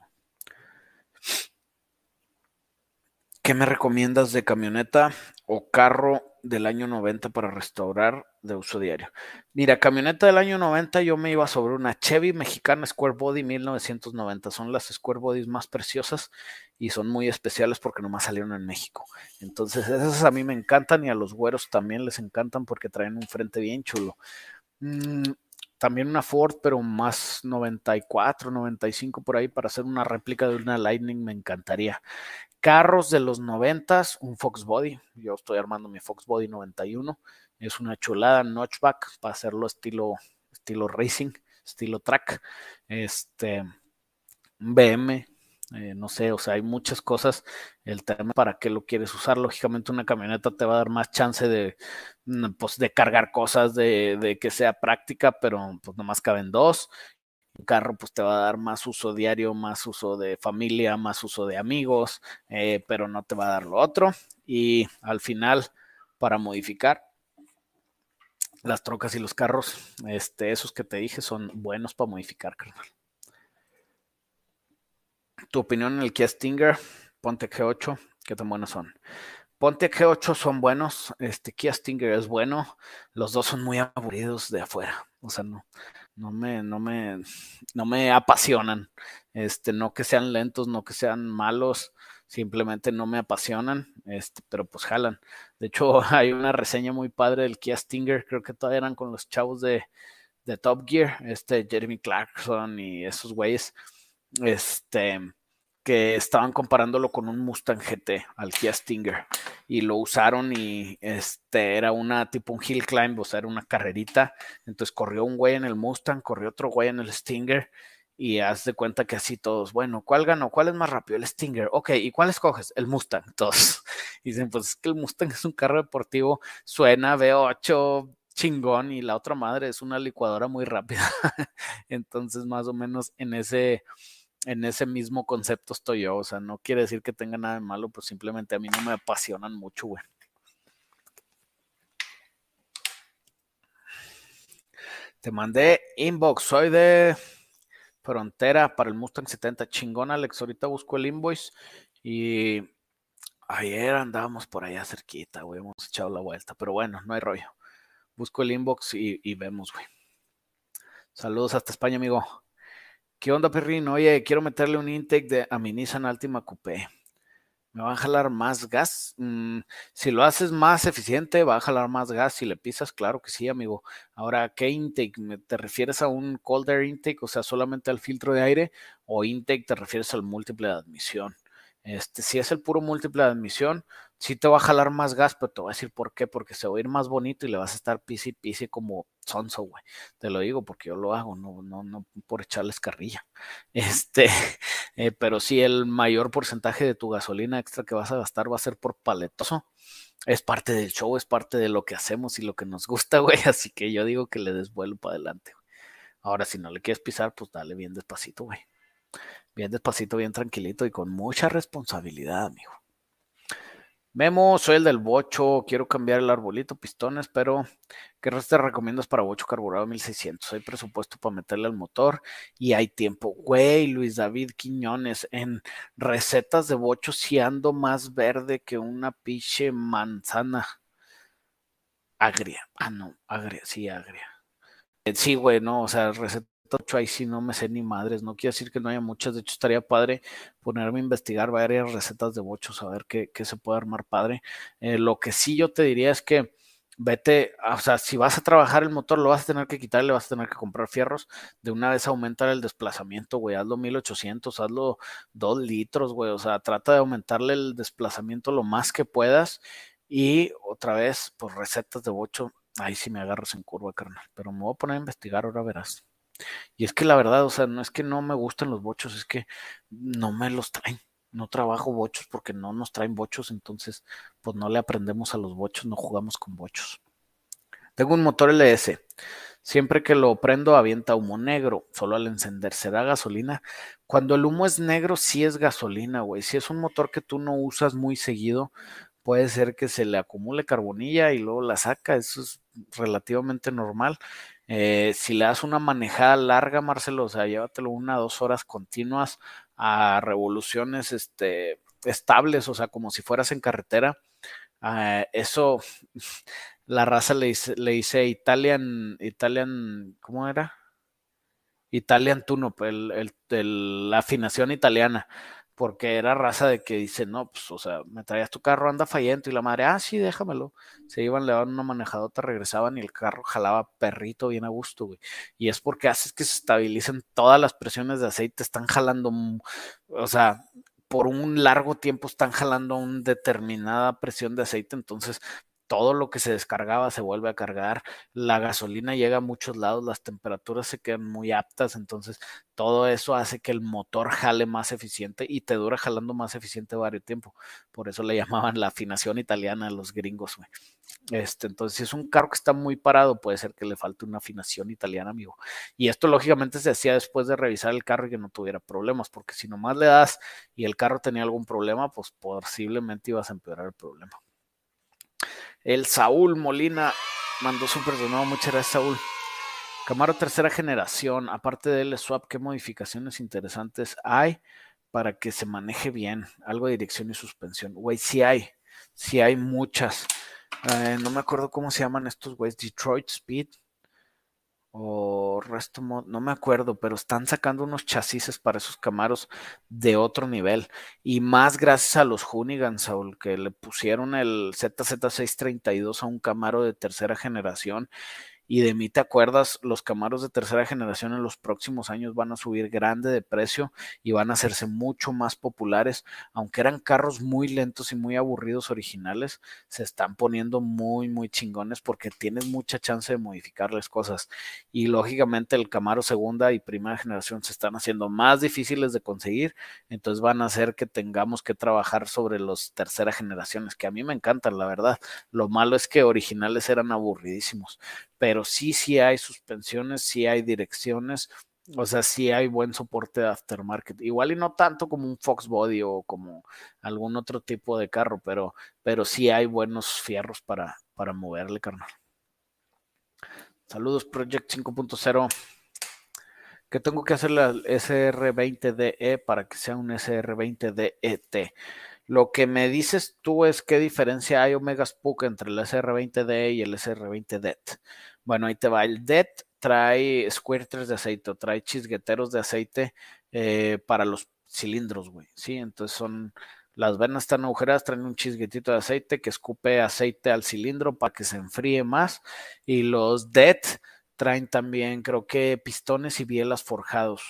¿Qué me recomiendas de camioneta o carro del año 90 para restaurar de uso diario? Mira, camioneta del año 90 yo me iba sobre una Chevy mexicana Square Body 1990. Son las Square Bodies más preciosas y son muy especiales porque nomás salieron en México. Entonces esas a mí me encantan y a los güeros también les encantan porque traen un frente bien chulo. Mm, también una Ford, pero más 94, 95 por ahí para hacer una réplica de una Lightning me encantaría. Carros de los 90, un Fox Body. Yo estoy armando mi Fox Body 91. Es una chulada notchback para hacerlo estilo, estilo racing, estilo track. Este, BM, eh, no sé, o sea, hay muchas cosas. El tema para qué lo quieres usar. Lógicamente, una camioneta te va a dar más chance de, mm, pues, de cargar cosas, de, que sea práctica, pero pues nomás caben dos. Un carro, pues te va a dar más uso diario, más uso de familia, más uso de amigos, eh, pero no te va a dar lo otro. Y al final, para modificar, las trocas y los carros, este, esos que te dije, son buenos para modificar, carnal tu opinión en el Kia Stinger, Ponte G8, ¿qué tan buenos son? Ponte G8 son buenos, este Kia Stinger es bueno, los dos son muy aburridos de afuera, o sea, no, no me, no me, no me apasionan, este, no que sean lentos, no que sean malos, simplemente no me apasionan, este, pero pues jalan. De hecho, *laughs* hay una reseña muy padre del Kia Stinger, creo que todavía eran con los chavos de, de Top Gear, este Jeremy Clarkson y esos güeyes este, que estaban comparándolo con un Mustang GT, al Kia Stinger, y lo usaron y este era una tipo un hill climb, o sea, era una carrerita, entonces corrió un güey en el Mustang, corrió otro güey en el Stinger, y haz de cuenta que así todos, bueno, ¿cuál ganó? ¿Cuál es más rápido? El Stinger. Ok, ¿y cuál escoges? El Mustang, *laughs* todos. Dicen, pues es que el Mustang es un carro deportivo, suena V8, chingón, y la otra madre es una licuadora muy rápida. *laughs* Entonces, más o menos en ese en ese mismo concepto estoy yo. O sea, no quiere decir que tenga nada de malo, pues simplemente a mí no me apasionan mucho, güey. Te mandé inbox, soy de Frontera para el Mustang 70. Chingón, Alex. Ahorita busco el invoice y ayer andábamos por allá cerquita, güey. Hemos echado la vuelta, pero bueno, no hay rollo. Busco el inbox y, vemos, güey. Saludos hasta España, amigo. ¿Qué onda, perrín? Oye, quiero meterle un intake de a mi Nissan Altima Coupé. ¿Me va a jalar más gas? Mm, si lo haces más eficiente, va a jalar más gas. Si le pisas, claro que sí, amigo. Ahora, ¿qué intake? ¿Te refieres a un cold air intake, o sea, solamente al filtro de aire? ¿O intake te refieres al múltiple de admisión? Este, si es el puro múltiple de admisión, sí te va a jalar más gas, pero te voy a decir por qué, porque se va a ir más bonito y le vas a estar pisi pisi como sonso, güey. Te lo digo porque yo lo hago, no, no, no por echarles carrilla. *laughs* Este, eh, pero sí el mayor porcentaje de tu gasolina extra que vas a gastar va a ser por paletoso. Es parte del show, es parte de lo que hacemos y lo que nos gusta, *laughs* güey. Así que yo digo que le des vuelo para adelante. Ahora, si no le quieres pisar, pues dale bien despacito, güey. Bien despacito, bien tranquilito y con mucha responsabilidad, amigo. Memo, soy el del bocho, quiero cambiar el arbolito, pistones, pero ¿qué te recomiendas para bocho carburado 1600? Hay presupuesto para meterle al motor y hay tiempo. Güey, Luis David Quiñones, en recetas de bocho si ando más verde que una piche manzana. Agria. Ah, no, agria, sí, agria. Eh, sí, güey, no, o sea, receta ahí sí no me sé ni madres, no quiere decir que no haya muchas, de hecho estaría padre ponerme a investigar varias recetas de bochos, a ver qué, se puede armar padre. Eh, lo que sí yo te diría es que vete, o sea, si vas a trabajar el motor, lo vas a tener que quitar, le vas a tener que comprar fierros, de una vez aumentar el desplazamiento, güey, hazlo 1800, hazlo 2 litros, güey, o sea, trata de aumentarle el desplazamiento lo más que puedas y otra vez, pues recetas de bocho, ahí sí me agarras en curva, carnal, pero me voy a poner a investigar, ahora verás. Y es que la verdad, o sea, no es que no me gusten los bochos, es que no me los traen. No trabajo bochos porque no nos traen bochos, entonces pues no le aprendemos a los bochos, no jugamos con bochos. Tengo un motor LS. Siempre que lo prendo avienta humo negro, solo al encenderse da gasolina. Cuando el humo es negro, sí es gasolina, güey. Si es un motor que tú no usas muy seguido, puede ser que se le acumule carbonilla y luego la saca. Eso es relativamente normal. Eh, si le das una manejada larga, Marcelo, o sea, llévatelo una dos horas continuas a revoluciones este, estables, o sea, como si fueras en carretera. Ah, eso, *laughs* la raza le dice, le dice Italian, Italian, ¿cómo era? Italian Tuno, el, la afinación italiana porque era raza de que dice, no, pues, o sea, me traías tu carro, anda fallento, y la madre, ah, sí, déjamelo. Se iban, le daban una manejadota, regresaban y el carro jalaba perrito bien a gusto, güey. Y es porque haces que se estabilicen todas las presiones de aceite, están jalando, o sea, por un largo tiempo están jalando una determinada presión de aceite, entonces todo lo que se descargaba se vuelve a cargar, la gasolina llega a muchos lados, las temperaturas se quedan muy aptas, entonces todo eso hace que el motor jale más eficiente y te dura jalando más eficiente varios tiempo. Por eso le *laughs* llamaban la afinación italiana a los gringos, güey. Este, entonces, si es un carro que está muy parado, puede ser que le falte una afinación italiana, amigo. Y esto lógicamente se hacía después de revisar el carro y que no tuviera problemas, porque si nomás le das y el carro tenía algún problema, pues posiblemente ibas a empeorar el problema. El Saúl Molina mandó súper nuevo. Muchas gracias, Saúl. Camaro tercera generación. Aparte del swap, ¿qué modificaciones interesantes hay para que se maneje bien? Algo de dirección y suspensión. Güey, sí hay. Sí hay muchas. Eh, no me acuerdo cómo se llaman estos güeyes. Detroit Speed o Resto no me acuerdo, pero están sacando unos chasis para esos Camaros de otro nivel. Y más gracias a los Hoonigans, Saul, que le pusieron el ZZ632 a un Camaro de tercera generación y de mí te acuerdas, los Camaros de tercera generación en los próximos años van a subir grande de precio y van a hacerse mucho más populares, aunque eran carros muy lentos y muy aburridos originales, se están poniendo muy, muy chingones porque tienes mucha chance de modificarles cosas. Y lógicamente el Camaro segunda y primera generación se están haciendo más difíciles de conseguir, entonces van a hacer que tengamos que trabajar sobre los tercera generaciones, que a mí me encantan, la verdad. Lo malo es que originales eran aburridísimos pero sí, sí hay suspensiones, sí hay direcciones, o sea, sí hay buen soporte de aftermarket. Igual y no tanto como un Fox Body o como algún otro tipo de carro, pero, pero sí hay buenos fierros para, para moverle, carnal. Saludos, Project 5.0. ¿Qué tengo que hacer la SR20DE para que sea un SR20DET? Lo que me dices tú es qué diferencia hay Omega Spook entre el SR20DE y el SR20DET. Bueno, ahí te va. El DET trae squirters de aceite, trae chisgueteros de aceite eh, para los cilindros, güey. Sí, entonces son las venas están agujeradas, traen un chisguetito de aceite que escupe aceite al cilindro para que se enfríe más. Y los DET traen también, creo que pistones y bielas forjados.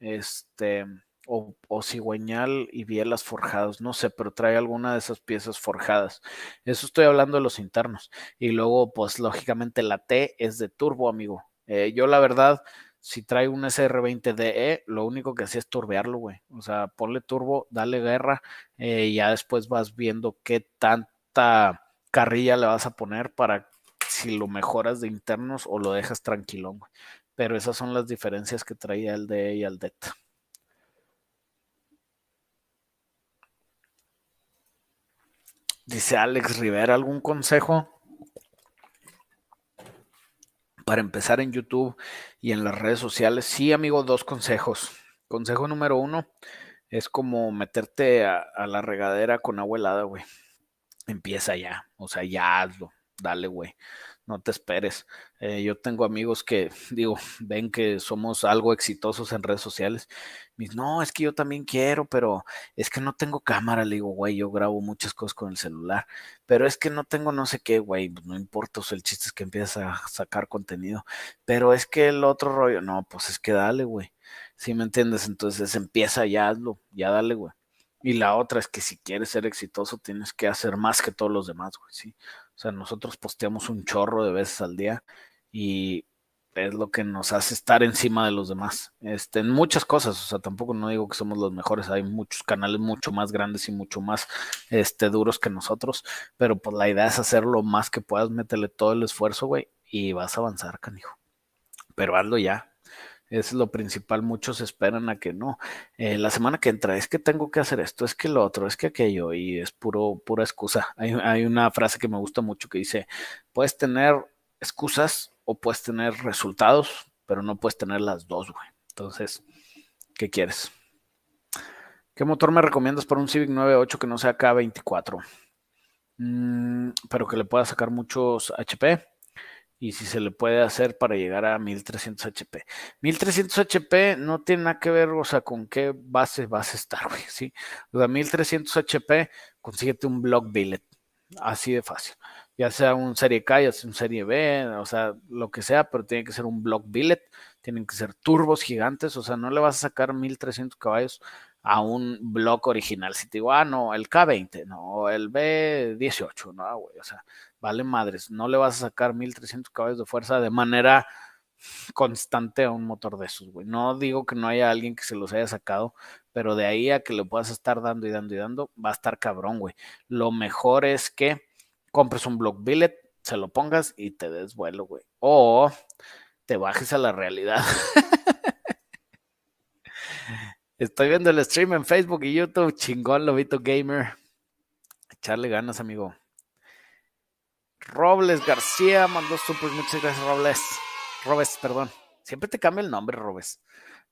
Este o, cigüeñal y bielas forjados, no sé, pero trae alguna de esas piezas forjadas. Eso estoy hablando de los internos. Y luego, pues lógicamente la T es de turbo, amigo. Eh, yo la verdad, si trae un SR20DE, lo único que hacía es turbearlo, güey. O sea, ponle turbo, dale guerra, eh, y ya después vas viendo qué tanta carrilla le vas a poner para si lo mejoras de internos o lo dejas tranquilón, güey. Pero esas son las diferencias que traía el DE y el DET. Dice Alex Rivera, ¿algún consejo para empezar en YouTube y en las redes sociales? Sí, amigo, dos consejos. Consejo número uno es como meterte a, la regadera con agua helada, güey. Empieza ya, o sea, ya hazlo, dale, güey no te esperes. Eh, yo tengo amigos que, *laughs* digo, ven que somos algo exitosos en redes sociales. Me no, es que yo también quiero, pero es que no tengo cámara. Le digo, güey, yo grabo muchas cosas con el celular, pero es que no tengo no sé qué, güey, pues no importa, o sea, el chiste es que empiezas a sacar contenido. Pero es que el otro rollo, no, pues es que dale, güey. ¿Sí me entiendes? Entonces empieza, ya hazlo, ya dale, güey. Y la otra es que si quieres ser exitoso tienes que hacer más que todos los demás, güey, ¿sí? O sea, nosotros posteamos un chorro de veces al día y es lo que nos hace estar encima de los demás. Este, en muchas cosas, o sea, tampoco no digo que somos los mejores, hay muchos canales mucho más grandes y mucho más este, duros que nosotros, pero pues la idea es hacer lo más que puedas, meterle todo el esfuerzo, güey, y vas a avanzar, canijo. Pero hazlo ya, es lo principal, muchos esperan a que no. Eh, la semana que entra es que tengo que hacer esto, es que lo otro, es que aquello, y es puro, pura excusa. Hay, hay una frase que me gusta mucho que dice, puedes tener excusas o puedes tener resultados, pero no puedes tener las dos, güey. Entonces, ¿qué quieres? ¿Qué motor me recomiendas para un Civic 9.8 que no sea K24? Mm, pero que le pueda sacar muchos HP y si se le puede hacer para llegar a 1300 HP. 1300 HP no tiene nada que ver, o sea, con qué base vas a estar, *laughs* güey, ¿sí? O sea, 1300 HP, consíguete un block billet, así de fácil. Ya sea un serie K, ya sea un serie B, o sea, lo que sea, pero tiene que ser un block billet, tienen que ser turbos gigantes, o sea, no le vas a sacar 1300 caballos a un block original. Si te digo, ah, no, el K20, no, el B18, no, güey, o sea, vale madres, no le vas a sacar 1300 caballos de fuerza de manera constante a un motor de esos, güey. No digo que no haya alguien que se los haya sacado, pero de ahí a que le puedas estar dando y dando y dando, va a estar cabrón, güey. Lo mejor es que compres un block billet, se lo pongas y te des vuelo, güey. O te bajes a la realidad. *laughs* Estoy viendo el stream en Facebook y YouTube. Chingón, Lobito Gamer. Echarle ganas, amigo. Robles García mandó super. Muchas gracias, Robles. Robes, perdón. Siempre te cambia el nombre, Robes.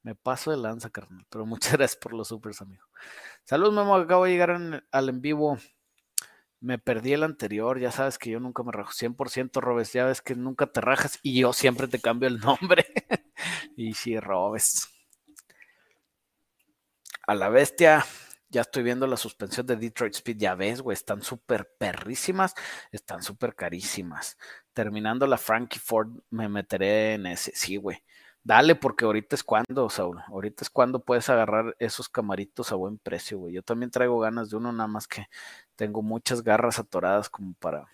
Me paso de lanza, carnal. Pero muchas *laughs* gracias por los supers, amigo. Saludos, Memo. Acabo de llegar al en vivo. Me perdí el anterior. Ya sabes que yo nunca me rajo. 100% Robes. Ya ves que nunca te rajas y yo siempre te cambio el *laughs* nombre. y sí, Robes. A la bestia. Ya estoy viendo la suspensión de Detroit Speed. Ya ves, güey. Están súper perrísimas. Están súper carísimas. Terminando la Frankie Ford, me meteré en ese. Sí, güey. Dale, porque ahorita es cuando, Saúl. Ahorita es cuando puedes agarrar esos camaritos a buen precio, güey. Yo también traigo ganas de uno, nada más que tengo muchas garras atoradas como para,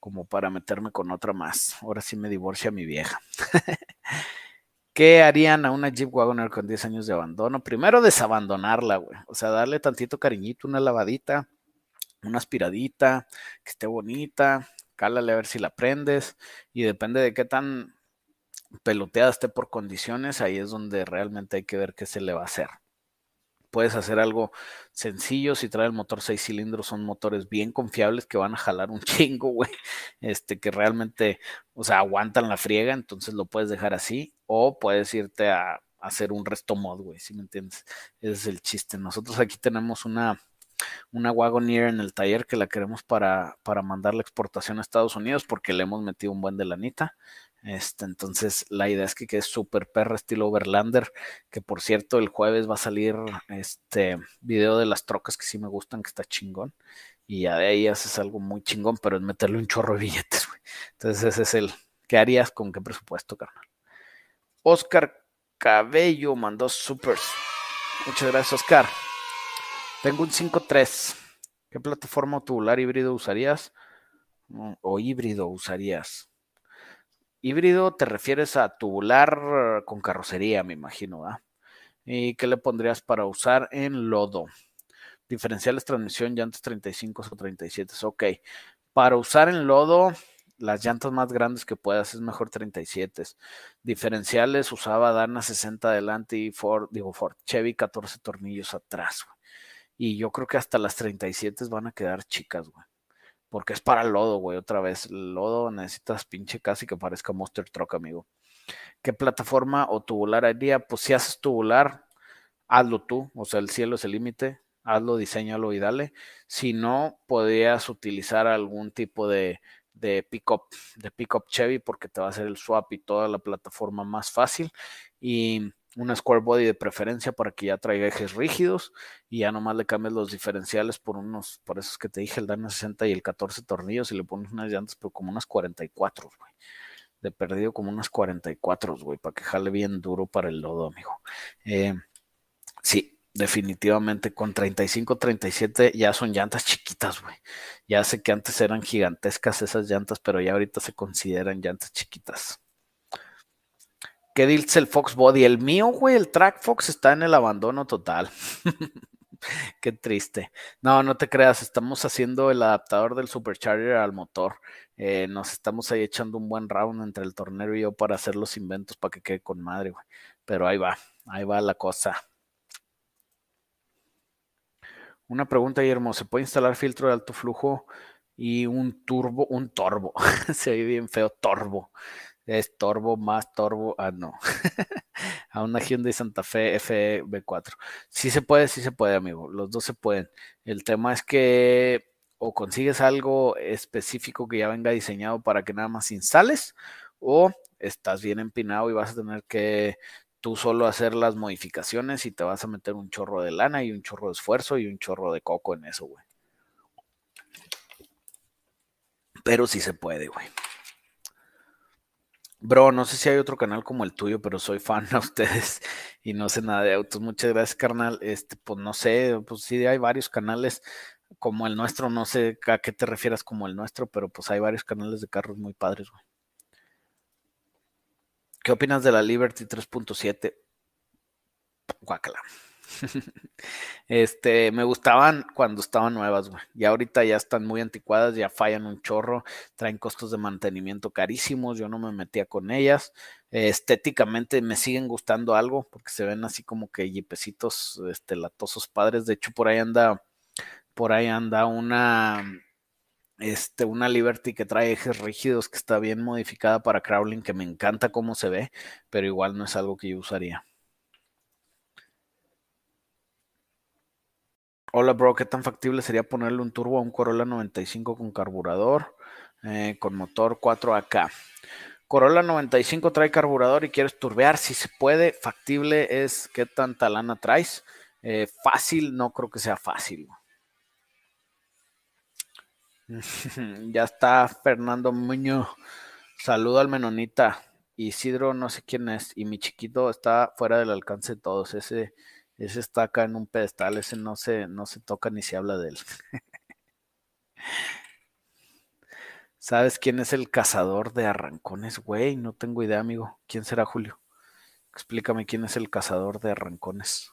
como para meterme con otra más. Ahora sí me divorcia mi vieja. *laughs* ¿Qué harían a una Jeep Wagoner con 10 años de abandono? Primero desabandonarla, güey. O sea, darle tantito cariñito, una lavadita, una aspiradita, que esté bonita, cálale a ver si la prendes. Y depende de qué tan peloteada esté por condiciones, ahí es donde realmente hay que ver qué se le va a hacer. Puedes hacer algo sencillo, si trae el motor 6 cilindros, son motores bien confiables que van a jalar un *laughs* chingo, güey, este, que realmente, o sea, aguantan la friega, entonces lo puedes dejar así, o puedes irte a, hacer un resto mod, güey, si me entiendes? Ese es el chiste. Nosotros aquí tenemos una, una en el taller que la queremos para, para mandar la exportación a Estados Unidos porque le hemos metido un buen de lanita. Este, entonces, la idea es que quede súper perra estilo Overlander, que por cierto, el jueves va a salir este video de las trocas que sí me gustan, que está chingón. Y ya de ahí haces algo muy chingón, pero es meterle un chorro de billetes, güey. Entonces, ese es el. ¿Qué harías con qué presupuesto, carnal? Oscar Cabello mandó supers. Muchas gracias, Oscar. Tengo un 5.3. ¿Qué plataforma tubular híbrido usarías? O híbrido usarías. Híbrido te refieres a tubular con carrocería, me imagino, ¿ah? ¿Y qué le pondrías para usar en lodo? Diferenciales, transmisión, llantas 35 o 37. Ok. Para usar en lodo, las llantas más grandes que puedas es mejor 37. Diferenciales usaba Dana 60 adelante y Ford, digo Ford, Chevy 14 tornillos atrás. Y yo creo que hasta las 37 van a quedar chicas, güey porque es para lodo, güey, otra vez. lodo necesitas pinche casi que parezca Monster Truck, amigo. ¿Qué plataforma o tubular haría? Pues si haces tubular, hazlo tú, o sea, el cielo es el límite, hazlo, diseñalo y dale. Si no, podrías utilizar algún tipo de, de pickup, de pickup Chevy, porque te va a hacer el swap y toda la plataforma más fácil. Y una square body de preferencia para que ya traiga ejes rígidos y ya nomás le cambies los diferenciales por unos, por esos que te dije, el Dana 60 y el 14 tornillos y le pones unas llantas, pero como unas 44, güey. De perdido como unas 44, güey, para que jale bien duro para el lodo, amigo. Eh, sí, definitivamente con 35, 37 ya son llantas chiquitas, güey. Ya sé que antes eran gigantescas esas llantas, pero ya ahorita se consideran llantas chiquitas. ¿Qué dice el Fox Body? El mío, güey, el Track Fox está en el abandono total. *laughs* Qué triste. No, no te creas, estamos haciendo el adaptador del Supercharger al motor. Eh, nos estamos ahí echando un buen round entre el tornero y yo para hacer los inventos para que quede con madre, güey. Pero ahí va, ahí va la cosa. Una pregunta, Guillermo, ¿se puede instalar filtro de alto flujo y un turbo, un torbo? *laughs* Se ve bien feo, torbo es Torbo más Torbo, ah, no, *laughs* a una Hyundai Santa Fe FB4. Sí se puede, sí se puede, amigo, los dos se pueden. El tema es que o consigues algo específico que ya venga diseñado para que nada más instales, o estás bien empinado y vas a tener que tú solo hacer las modificaciones y te vas a meter un chorro de lana y un chorro de esfuerzo y un chorro de coco en eso, güey. Pero sí se puede, güey. Bro, no sé si hay otro canal como el tuyo, pero soy fan *laughs* a ustedes y no sé nada de autos. Muchas gracias, carnal. Este, pues no sé, pues sí hay varios canales como el nuestro, no sé a qué te refieras como el nuestro, pero pues hay varios canales de carros muy padres, güey. ¿Qué opinas de la Liberty 3.7? Guácala. *laughs* este, me gustaban cuando estaban nuevas, güey. Y ahorita ya están muy anticuadas, ya fallan un chorro, traen costos de mantenimiento carísimos, yo no me metía con ellas. estéticamente me siguen gustando algo, porque se ven así como que jipecitos, este, latosos padres. De hecho, por ahí anda, por ahí anda una, este, una Liberty que trae ejes rígidos, que está bien modificada para crawling, que me encanta cómo se ve, pero igual no es algo que yo usaría. Hola, bro, ¿qué tan factible sería ponerle un turbo a un Corolla 95 con carburador, eh, con motor 4AK? Corolla 95 trae carburador y quieres turbear, si se puede, factible es qué tanta lana traes. Eh, fácil, no creo que sea fácil. *laughs* ya está Fernando Muñoz. Saludo al menonita. Isidro, no sé quién es. Y mi chiquito está fuera del alcance de todos. Ese ese está acá en un pedestal, ese no se, no se toca ni se habla de él. *laughs* ¿Sabes quién es el cazador de arrancones, güey? No tengo idea, amigo. ¿Quién será Julio? Explícame quién es el cazador de arrancones.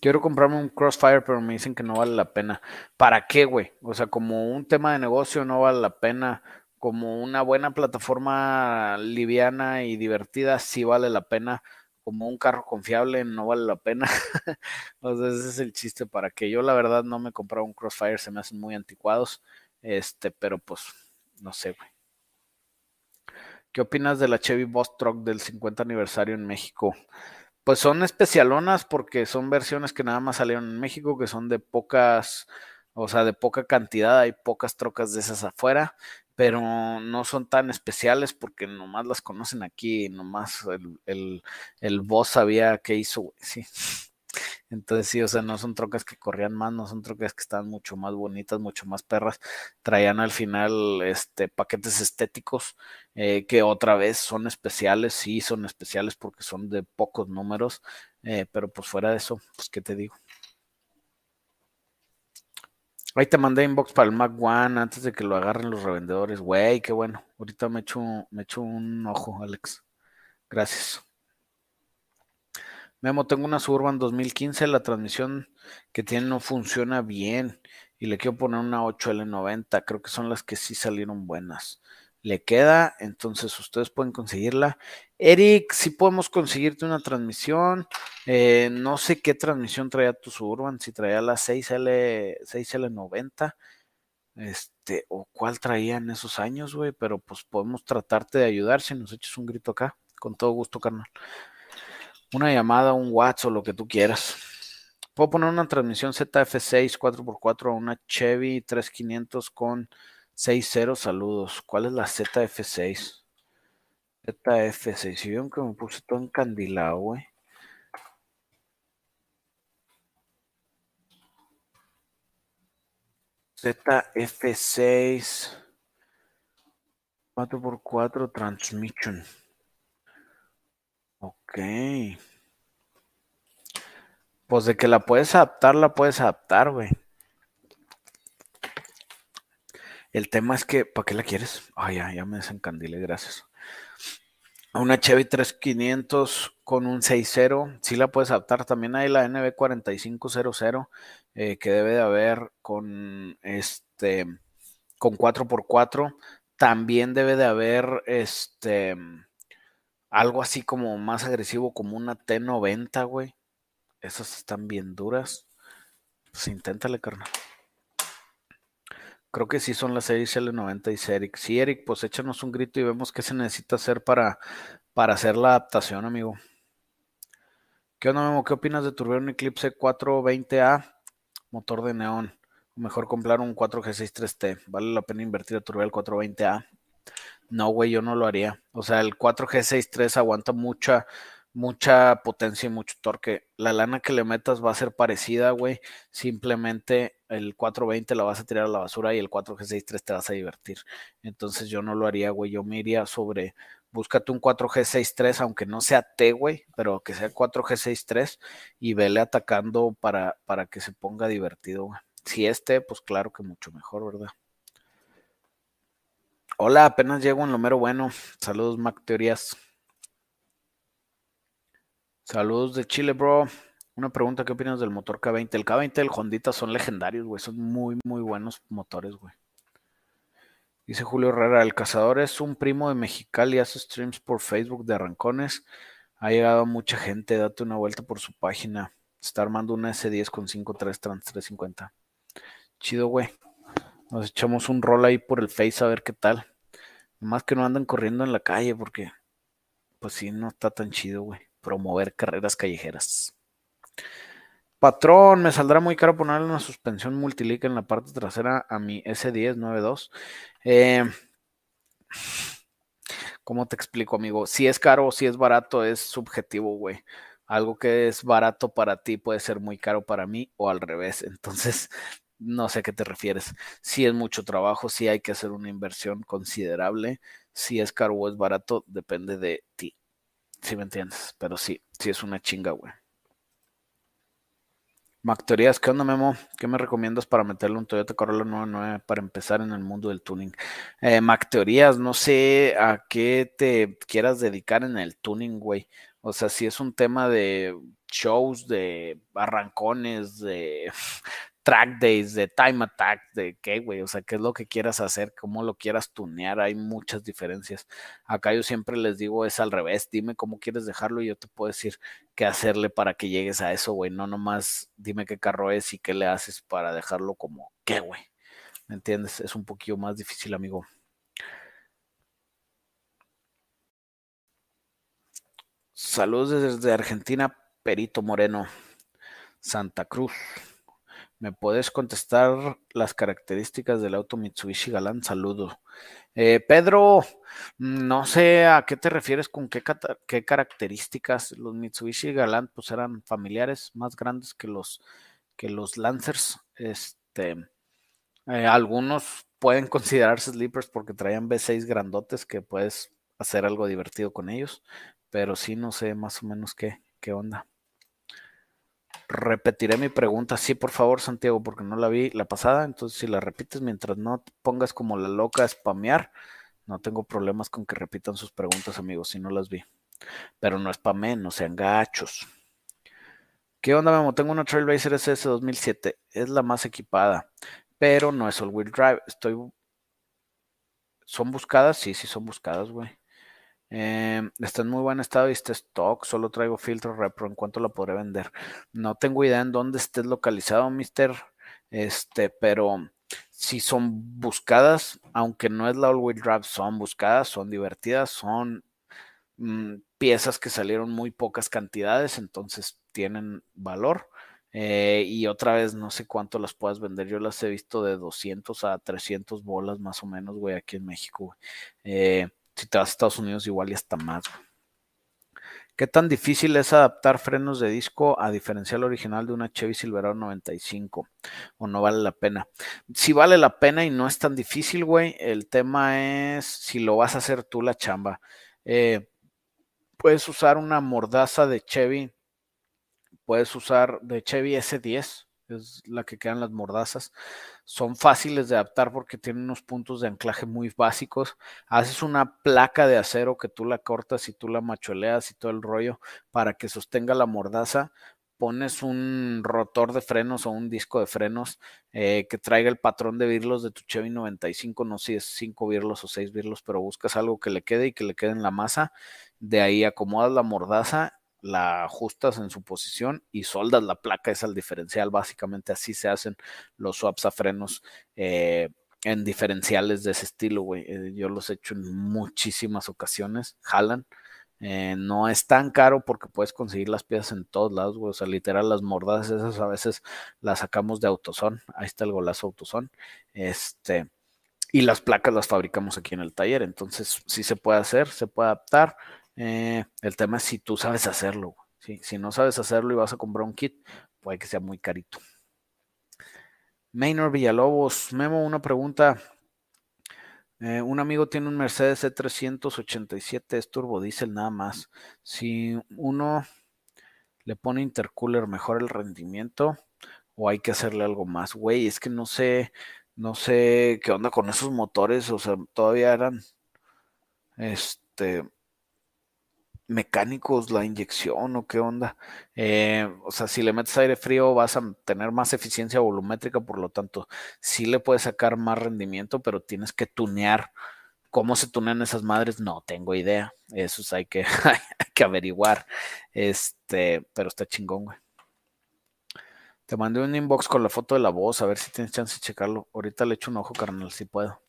Quiero comprarme un Crossfire, pero me dicen que no vale la pena. ¿Para qué, güey? O sea, como un tema de negocio no vale la pena. Como una buena plataforma liviana y divertida sí vale la pena como un carro confiable no vale la pena. *laughs* sea, ese es el chiste para que yo la verdad no me compraba un Crossfire, se me hacen muy anticuados. Este, pero pues no sé, güey. ¿Qué opinas de la Chevy Boss Truck del 50 aniversario en México? Pues son especialonas porque son versiones que nada más salieron en México, que son de pocas, o sea, de poca cantidad, hay pocas trocas de esas afuera pero no son tan especiales porque nomás las conocen aquí, nomás el, el, el boss sabía qué hizo, sí. Entonces sí, o sea, no son trocas que corrían más, no son trocas que están mucho más bonitas, mucho más perras. Traían al final este paquetes estéticos eh, que otra vez son especiales, sí, son especiales porque son de pocos números, eh, pero pues fuera de eso, pues qué te digo. Ahí te mandé inbox para el Mac One antes de que lo agarren los revendedores. Güey, qué bueno. Ahorita me echo, me echo un ojo, Alex. Gracias. Memo, tengo una Suburban 2015. La transmisión que tiene no funciona bien. Y le quiero poner una 8L90. Creo que son las que sí salieron buenas le queda, entonces ustedes pueden conseguirla. Eric, si podemos conseguirte una transmisión, eh, no sé qué transmisión traía tu Suburban, si traía la 6L, 6L90, este, o cuál traía en esos años, güey, pero pues podemos tratarte de ayudar si nos eches un grito acá, con todo gusto, carnal. Una llamada, un WhatsApp o lo que tú quieras. Puedo poner una transmisión ZF6 4x4 a una Chevy 3500 con 6-0, saludos. ¿Cuál es la ZF6? ZF6. Si vieron que me puse todo encandilado, güey. ZF6 4x4 Transmission. Ok. Pues de que la puedes adaptar, la puedes adaptar, güey. El tema es que, ¿para qué la quieres? Ay, ya, ya me desencandile, gracias. Una Chevy 3500 con un 6.0, sí la puedes adaptar. También hay la NB4500 eh, que debe de haber con este con 4x4. También debe de haber este algo así como más agresivo como una T90, güey. Esas están bien duras. Pues inténtale, carnal. Creo que sí son las 6 L96, Eric. Sí, Eric, pues échanos un grito y vemos qué se necesita hacer para, hacer la adaptación, amigo. ¿Qué onda, Memo? ¿Qué opinas de turbiar un Eclipse 420A? Motor de neón. Mejor comprar un 4G63T. ¿Vale la pena invertir a turbiar el 420A? No, güey, yo no lo haría. O sea, el 4G63 aguanta mucha, mucha potencia y mucho torque. La lana que le metas va a ser parecida, güey. Simplemente el 420 la vas a tirar a la basura y el 4G63 te vas a divertir. Entonces yo no lo haría, güey. Yo me iría sobre, búscate un 4G63, aunque no sea T, güey, pero que sea 4G63 y vele atacando para, para que se ponga divertido, güey. Si es T, pues claro que mucho mejor, ¿verdad? Hola, apenas llego en lo mero bueno. Saludos, Mac Teorías. Saludos de Chile, bro. Una pregunta, ¿qué opinas del motor K20? El K20 y el Honda son legendarios, güey. Son muy, muy buenos motores, güey. Dice Julio Herrera, el cazador es un primo de Mexicali, hace streams por Facebook de arrancones. Ha llegado mucha gente, date una vuelta por su página. Está armando una S10 con 5.3 trans 350. Chido, güey. Nos echamos un rol ahí por el Face a ver qué tal. Más que no andan corriendo en la calle porque, pues sí, no está tan chido, güey promover carreras callejeras. Patrón, me saldrá muy caro ponerle una suspensión multilic en la parte trasera a mi S1092. Eh, ¿Cómo te explico, amigo? Si es caro o si es barato es subjetivo, güey. Algo que es barato para ti puede ser muy caro para mí o al revés. Entonces, no sé a qué te refieres. Si es mucho trabajo, si hay que hacer una inversión considerable. Si es caro o es barato, depende de ti. Si me entiendes, pero sí, sí es una chinga, güey. Macteorías, ¿qué onda, Memo? ¿Qué me recomiendas para meterle un Toyota Corolla 99 para empezar en el mundo del tuning? Eh, Macteorías, no sé a qué te quieras dedicar en el tuning, güey. O sea, si es un tema de shows, de arrancones, de track days, de time attack, de qué, güey, o sea, qué es lo que quieras hacer, cómo lo quieras tunear, hay muchas diferencias. Acá yo siempre les digo es al revés, dime cómo quieres dejarlo y yo te puedo decir qué hacerle para que llegues a eso, güey, no nomás dime qué carro es y qué le haces para dejarlo como, ¿qué, güey? ¿Me entiendes? Es un poquito más difícil, amigo. Saludos desde Argentina, Perito Moreno, Santa Cruz. ¿Me puedes contestar las características del auto Mitsubishi Galán? Saludo. Eh, Pedro, no sé a qué te refieres con qué, qué, características. Los Mitsubishi Galán pues eran familiares, más grandes que los, que los Lancers. Este, eh, algunos pueden considerarse sleepers porque traían V6 grandotes que puedes hacer algo divertido con ellos, pero sí no sé más o menos qué, qué onda. Repetiré mi pregunta, sí, por favor, Santiago, porque no la vi la pasada. Entonces, si la repites mientras no pongas como la loca a spamear, no tengo problemas con que repitan sus preguntas, amigos, si no las vi. Pero no spamen, no sean gachos. ¿Qué onda, Memo? Tengo una Trailblazer SS 2007. Es la más equipada, pero no es all-wheel drive. Estoy. ¿Son buscadas? Sí, sí, son buscadas, güey. Eh, está en muy buen estado y está stock. Solo traigo filtro repro. ¿En cuánto la podré vender? No tengo idea en dónde estés localizado, mister. Este, pero si son buscadas, aunque no es la all-wheel drive, son buscadas, son divertidas, son mm, piezas que salieron muy pocas cantidades, entonces tienen valor. Eh, y otra vez, no sé cuánto las puedas vender. Yo las he visto de 200 a 300 bolas más o menos, güey, aquí en México. Si te vas a Estados Unidos, igual y hasta más. ¿Qué tan difícil es adaptar frenos de disco a diferencial original de una Chevy Silverado 95? ¿O no vale la pena? Si vale la pena y no es tan difícil, güey. El tema es si lo vas a hacer tú la chamba. Eh, puedes usar una mordaza de Chevy. Puedes usar de Chevy S10 es la que quedan las mordazas. Son fáciles de adaptar porque tienen unos puntos de anclaje muy básicos. Haces una placa de acero que tú la cortas y tú la macholeas y todo el rollo para que sostenga la mordaza. Pones un rotor de frenos o un disco de frenos eh, que traiga el patrón de birlos de tu Chevy 95, no sé si es 5 birlos o 6 birlos, pero buscas algo que le quede y que le quede en la masa. De ahí acomodas la mordaza la ajustas en su posición y soldas la placa es al diferencial. Básicamente así se hacen los swaps a frenos eh, en diferenciales de ese estilo, güey. Eh, yo los he hecho en muchísimas ocasiones, jalan. Eh, no es tan caro porque puedes conseguir las piezas en todos lados, güey. O sea, literal, las mordadas esas a veces las sacamos de Autoson. Ahí está el golazo Autoson. Este, y las placas las fabricamos aquí en el taller. Entonces, sí se puede hacer, se puede adaptar. Eh, el tema es si tú sabes hacerlo. Si no sabes hacerlo y vas a comprar un kit, puede que sea muy carito. Maynor Villalobos, Memo, una pregunta. Eh, un amigo tiene un Mercedes E387, es turbo diésel nada más. Si uno le pone intercooler, ¿mejora el rendimiento? ¿O hay que hacerle algo más? Güey, es que no sé, no sé qué onda con esos motores, o sea, todavía eran, este, mecánicos la inyección o qué onda. Eh, o sea, si le metes aire frío vas a tener más eficiencia volumétrica, por lo tanto, sí le puedes sacar más rendimiento, pero tienes que tunear. ¿Cómo se tunean esas madres? No tengo idea. Eso hay que, *laughs* hay que averiguar. Este, pero está chingón, güey. Te mandé un inbox con la foto de la voz, a ver si tienes chance de checarlo. Ahorita le echo un ojo, carnal, si puedo.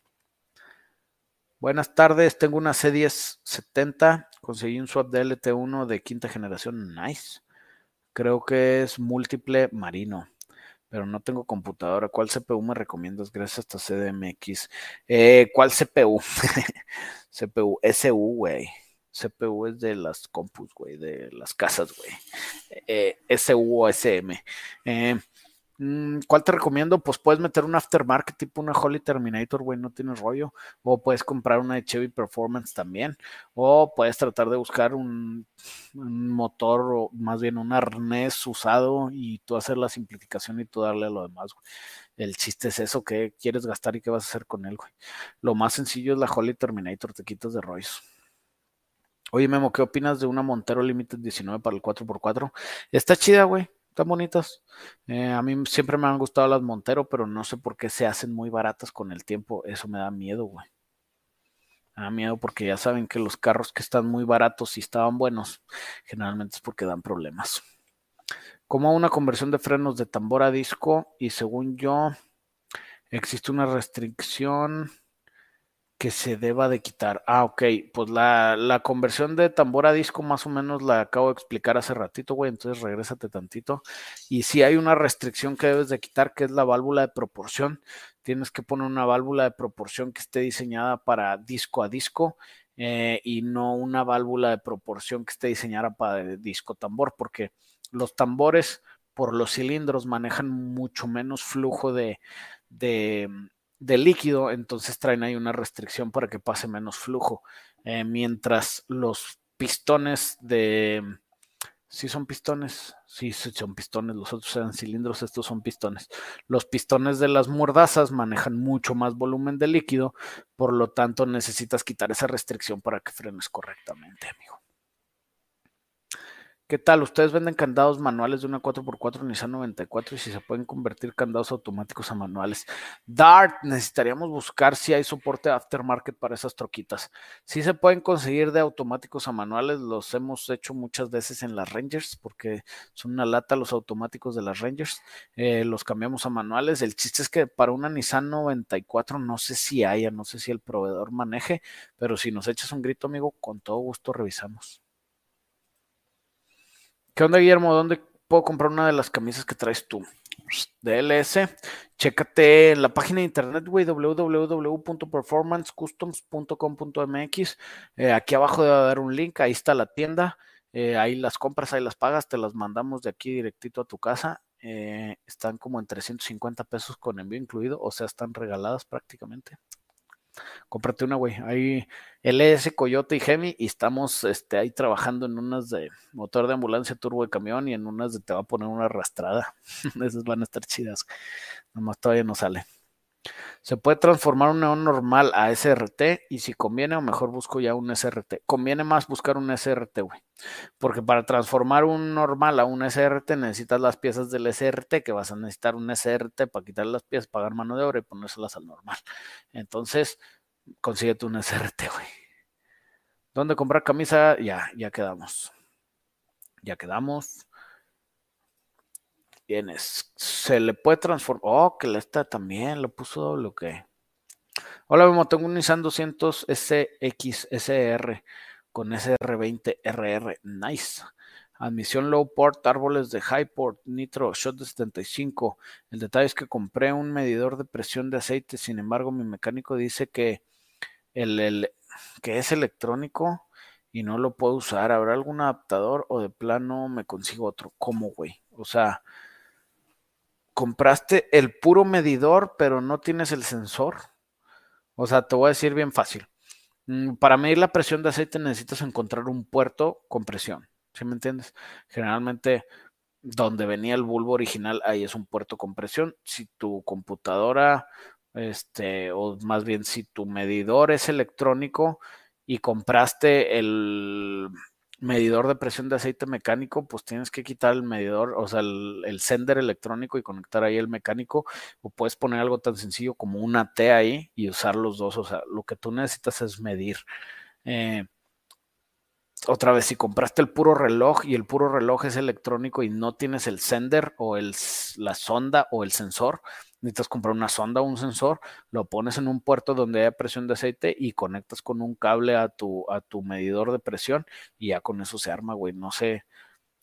Buenas tardes, tengo una C1070, conseguí un swap de LT1 de quinta generación, nice. Creo que es múltiple marino, pero no tengo computadora. ¿Cuál CPU me recomiendas? Gracias a esta CDMX. Eh, ¿Cuál CPU? *laughs* CPU, SU, güey. CPU es de las compus, güey, de las casas, güey. Eh, SU o SM. Eh, ¿Cuál te recomiendo? Pues puedes meter un aftermarket tipo una Holy Terminator, güey, no tienes rollo. O puedes comprar una de Chevy Performance también. O puedes tratar de buscar un, motor o más bien un arnés usado y tú hacer la simplificación y tú darle a lo demás, güey. El chiste es eso, ¿qué quieres gastar y qué vas a hacer con él, güey? Lo más sencillo es la Holy Terminator, te quitas de rollos. Oye, Memo, ¿qué opinas de una Montero Limited 19 para el 4x4? Está chida, güey están bonitas. Eh, a mí siempre me han gustado las Montero, pero no sé por qué se hacen muy baratas con el tiempo. Eso me da miedo, güey. Me da miedo porque ya saben que los carros que están muy baratos y estaban buenos, generalmente es porque dan problemas. Como una conversión de frenos de tambor a disco y según yo, existe una restricción que se deba de quitar. Ah, ok, pues la, conversión de tambor a disco más o menos la acabo de explicar hace ratito, güey, entonces regrésate tantito. Y si hay una restricción que debes de quitar, que es la válvula de proporción, tienes que poner una válvula de proporción que esté diseñada para disco a disco eh, y no una válvula de proporción que esté diseñada para disco tambor, porque los tambores por los cilindros manejan mucho menos flujo de, de de líquido, entonces traen ahí una restricción para que pase menos flujo. Eh, mientras los pistones de... Sí son pistones, sí, son pistones, los otros eran cilindros, estos son pistones. Los pistones de las mordazas manejan mucho más volumen de líquido, por lo tanto necesitas quitar esa restricción para que frenes correctamente, amigo. ¿Qué tal? ¿Ustedes venden candados manuales de una 4x4 Nissan 94 y si se pueden convertir candados automáticos a manuales? Dart, necesitaríamos buscar si hay soporte aftermarket para esas troquitas. Si se pueden conseguir de automáticos a manuales, los hemos hecho muchas veces en las Rangers porque son una lata los automáticos de las Rangers. Eh, los cambiamos a manuales. El chiste es que para una Nissan 94 no sé si haya, no sé si el proveedor maneje, pero si nos echas un grito, amigo, con todo gusto revisamos. ¿Qué onda, Guillermo? ¿Dónde puedo comprar una de las camisas que traes tú? DLS, chécate la página de internet, güey, www.performancecustoms.com.mx. Eh, aquí abajo debe haber un link, ahí está la tienda. Eh, ahí las compras, ahí las pagas, te las mandamos de aquí directito a tu casa. Eh, están como en 350 pesos con envío incluido, o sea, están regaladas prácticamente cómprate una, güey. Ahí LS, Coyote y Gemi y estamos este, ahí trabajando en unas de motor de ambulancia, turbo de camión y en unas de te va a poner una arrastrada. *laughs* Esas van a estar chidas. Nomás todavía no sale. Se puede transformar un neón normal a SRT y si conviene o mejor busco ya un SRT. Conviene más buscar un SRT, güey. Porque para transformar un normal a un SRT necesitas las piezas del SRT, que vas a necesitar un SRT para quitar las piezas, pagar mano de obra y ponérselas al normal. Entonces, consíguete un SRT, güey. ¿Dónde comprar camisa? Ya, ya quedamos. Ya quedamos. Se le puede transformar. Oh, que le está también, lo puso doble o qué. Hola, Memo, tengo un Nissan 200 SX SR con SR20RR. Nice. Admisión low port, árboles de high port, nitro, shot de 75. El detalle es que compré un medidor de presión de aceite, sin embargo, mi mecánico dice que, el que es electrónico y no lo puedo usar. ¿Habrá algún adaptador o de plano me consigo otro? ¿Cómo, güey? O sea, compraste el puro medidor, pero no tienes el sensor. O sea, te voy a decir bien fácil. Mm, para medir la presión de aceite necesitas encontrar un puerto con presión. ¿Sí me entiendes? Generalmente donde venía el bulbo original, ahí es un puerto con presión. Si tu computadora, este, o más bien si tu medidor es electrónico y compraste el medidor de presión de aceite mecánico, pues tienes que quitar el medidor, o sea, el, sender electrónico y conectar ahí el mecánico, o puedes poner algo tan sencillo como una T ahí y usar los dos, o sea, lo que tú necesitas es medir. Eh, otra vez, si compraste el puro reloj y el puro reloj es electrónico y no tienes el sender o el, la sonda o el sensor, necesitas comprar una sonda o un sensor, lo pones en un puerto donde haya presión de aceite y conectas con un cable a tu, a tu medidor de presión y ya con eso se arma, güey. No sé,